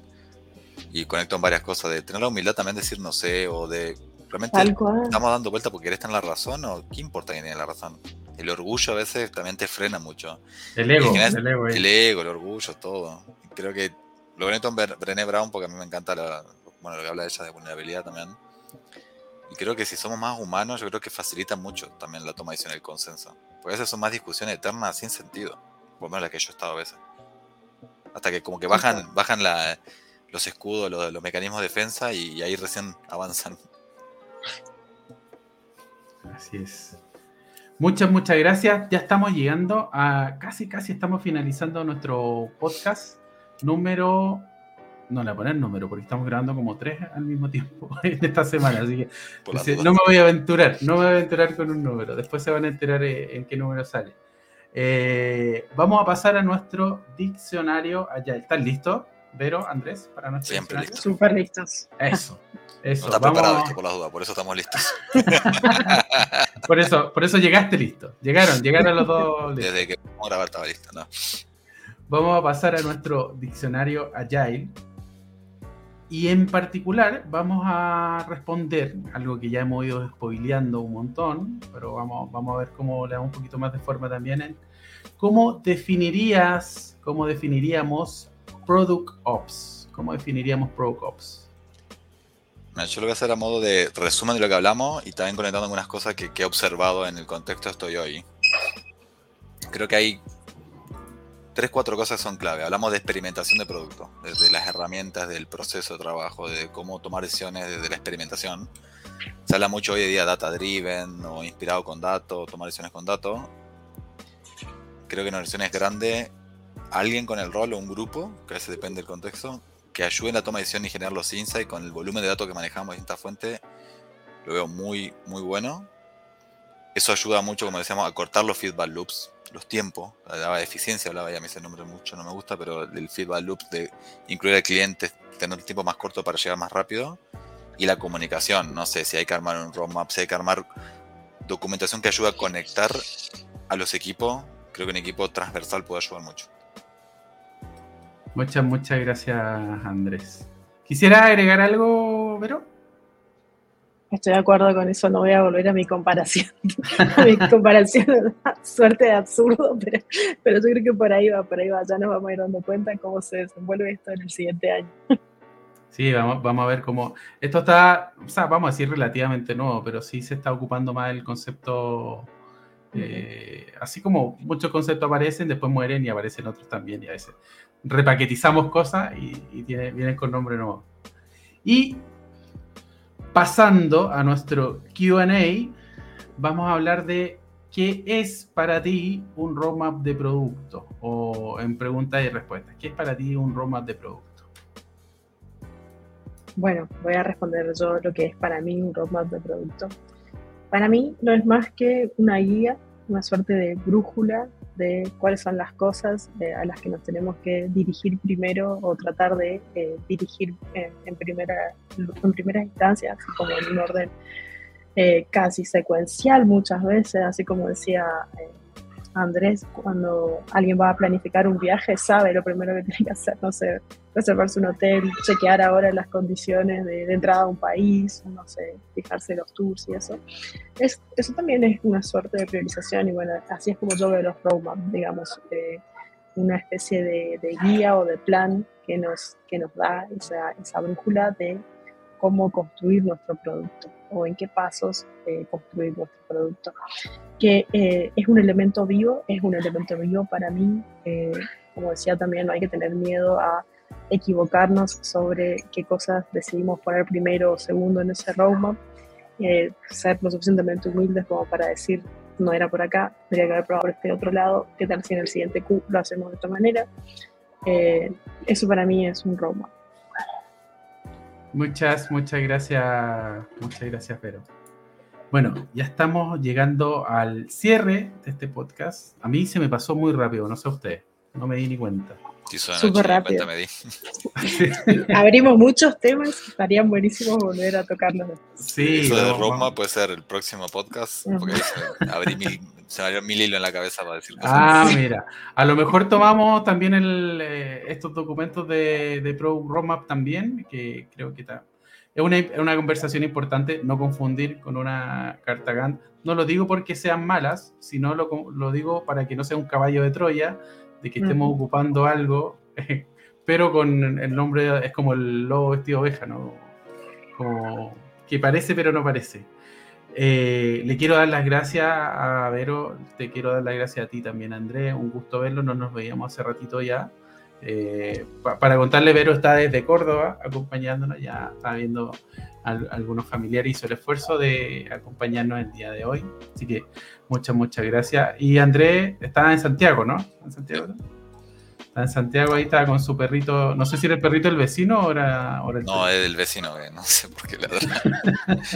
y conecto en varias cosas, de tener la humildad también de decir no sé, o de realmente estamos dando vuelta porque querés tener la razón, o qué importa quién tiene la razón. El orgullo a veces también te frena mucho. El ego, general, el ego. eh. El ego, el orgullo, todo. Creo que lo conecto en Bre- Brené Brown porque a mí me encanta la- bueno, lo que habla ella de vulnerabilidad también. Y creo que si somos más humanos, yo creo que facilita mucho también la toma de decisión y el consenso. Porque a veces son más discusiones eternas sin sentido. Por lo menos las que yo he estado a veces. Hasta que como que bajan, bajan la- los escudos, los, los mecanismos de defensa y, y ahí recién avanzan. Así es. Muchas, muchas gracias. Ya estamos llegando a casi, casi estamos finalizando nuestro podcast número. No le voy a poner número porque estamos grabando como tres al mismo tiempo en esta semana. Así que Dice, no me voy a aventurar, no me voy a aventurar con un número. Después se van a enterar eh, en qué número sale. Eh, vamos a pasar a nuestro diccionario allá. ¿Están listos? Vero, Andrés, para nuestro Siempre listos. Súper listos. Eso. Eso. No está Vamos- preparado esto por las dudas, por eso estamos listos. por eso, por eso llegaste listo. Llegaron, llegaron los dos listos. Desde que vamos a grabar estaba listo, ¿no? Vamos a pasar a nuestro diccionario Agile. Y en particular vamos a responder algo que ya hemos ido spoileando un montón, pero vamos, vamos a ver cómo le damos un poquito más de forma también. En, ¿Cómo definirías, cómo definiríamos Product Ops? ¿Cómo definiríamos Product Ops? Yo lo voy a hacer a modo de resumen de lo que hablamos y también conectando algunas cosas que, he observado en el contexto estoy hoy. Creo que hay tres, cuatro cosas que son clave. Hablamos de experimentación de producto, desde las herramientas del proceso de trabajo, de cómo tomar decisiones desde la experimentación. Se habla mucho hoy en día data driven o inspirado con datos, tomar decisiones con datos. Creo que en organizaciones grandes, alguien con el rol o un grupo, que a veces depende del contexto, que ayude en la toma de decisión y generar los insights con el volumen de datos que manejamos de distintas fuentes, lo veo muy, muy bueno. Eso ayuda mucho, como decíamos, a cortar los feedback loops, los tiempos. Hablaba de eficiencia, hablaba ya me ese nombre mucho, no me gusta, pero el feedback loop de incluir al cliente, tener un tiempo más corto para llegar más rápido. Y la comunicación, no sé si hay que armar un roadmap, si hay que armar documentación que ayude a conectar a los equipos. Creo que un equipo transversal puede ayudar mucho. Muchas, muchas gracias, Andrés. ¿Quisiera agregar algo, Vero? Estoy de acuerdo con eso, no voy a volver a mi comparación. a mi comparación, suerte de absurdo, pero, pero yo creo que por ahí va, por ahí va. Ya nos vamos a ir dando cuenta cómo se desenvuelve esto en el siguiente año. Sí, vamos, vamos a ver cómo. Esto está, o sea, vamos a decir relativamente nuevo, pero sí se está ocupando más el concepto. eh, así como muchos conceptos aparecen, después mueren y aparecen otros también, y a veces repaquetizamos cosas y, y tiene- con nombre nuevo. Y pasando a nuestro QA, vamos a hablar de qué es para ti un roadmap de producto, o en preguntas y respuestas. ¿Qué es para ti un roadmap de producto? Bueno, voy a responder yo lo que es para mí un roadmap de producto. Para mí no es más que una guía, una suerte de brújula de cuáles son las cosas eh, a las que nos tenemos que dirigir primero o tratar de eh, dirigir en, en primera, en primera instancia, así como en un orden eh, casi secuencial muchas veces, así como decía eh, Andrés, cuando alguien va a planificar un viaje, sabe lo primero que tiene que hacer, no sé, reservarse un hotel, chequear ahora las condiciones de, de entrada a un país, no sé, fijarse los tours y eso. Es, eso también es una suerte de priorización y bueno, así es como yo veo los roadmaps, digamos, eh, una especie de, de guía o de plan que nos, que nos da esa, esa brújula de cómo construir nuestro producto o en qué pasos eh, construir nuestro producto. Que eh, es un elemento vivo, es un elemento vivo para mí. eh, como decía también, no hay que tener miedo a equivocarnos sobre qué cosas decidimos poner primero o segundo en ese roadmap. eh, ser lo suficientemente humildes como para decir, no era por acá, tendría que haber probado este otro lado, qué tal si en el siguiente Q lo hacemos de esta manera. Eh, eso para mí es un roadmap. Muchas, muchas gracias, muchas gracias, Vero. Bueno, ya estamos llegando al cierre de este podcast. A mí se me pasó muy rápido, no sé a usted, no me di ni cuenta. De Súper rápido. me di. Abrimos muchos temas, estarían buenísimos volver a tocarlos. Sí, Eso de Roma puede ser el próximo podcast, porque abrí mil, se abrió mil hilos en la cabeza para decir cosas. Ah, mira. A lo mejor tomamos también el, eh, estos documentos de, de Pro Roadmap también, que creo que ta- es una, es una conversación importante, no confundir con una carta Gantt. No lo digo porque sean malas, sino lo, lo digo para que no sea un caballo de Troya, de que estemos ocupando algo, pero con el nombre, es como el lobo vestido oveja, ¿no? Como que parece pero no parece. Eh, le quiero dar las gracias a Vero, te quiero dar las gracias a ti también, Andrés. Un gusto verlo, no nos veíamos hace ratito ya. Eh, pa- para contarle, Vero está desde Córdoba acompañándonos, ya está viendo al- algunos familiares, hizo el esfuerzo de acompañarnos el día de hoy. Así que muchas, muchas gracias. Y Andrés está en Santiago, ¿no? En Santiago. ¿no? Está en Santiago, ahí está con su perrito. No sé si era el perrito del vecino o era, o era el No, es del vecino, que no sé por qué ladra.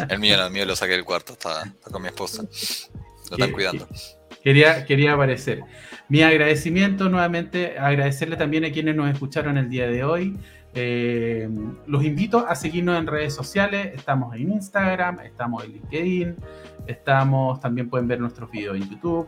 El mío no, el mío lo saqué del cuarto, está, está con mi esposa. Lo están cuidando. quería, quería aparecer. Mi agradecimiento nuevamente, agradecerle también a quienes nos escucharon el día de hoy. Eh, los invito a seguirnos en redes sociales. Estamos en Instagram, estamos en LinkedIn, estamos, también pueden ver nuestros videos en YouTube.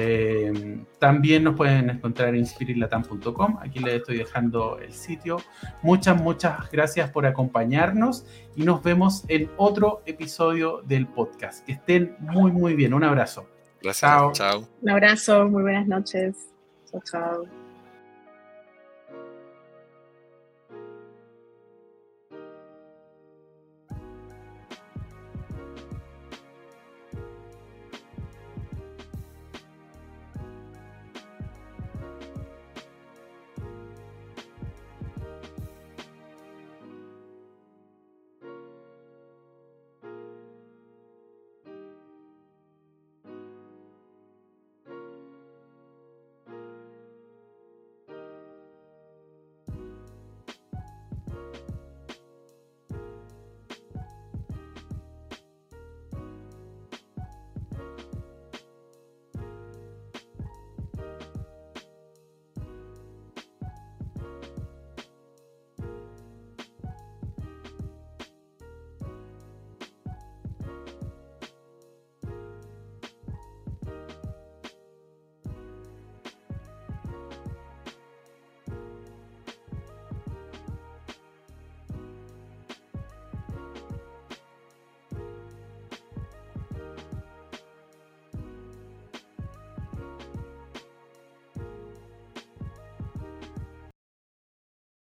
Eh, también nos pueden encontrar en inspirilatam.com. Aquí les estoy dejando el sitio. Muchas, muchas gracias por acompañarnos y nos vemos en otro episodio del podcast. Que estén muy, muy bien. Un abrazo. Gracias. Chao. Un abrazo. Muy buenas noches. Chao, chao.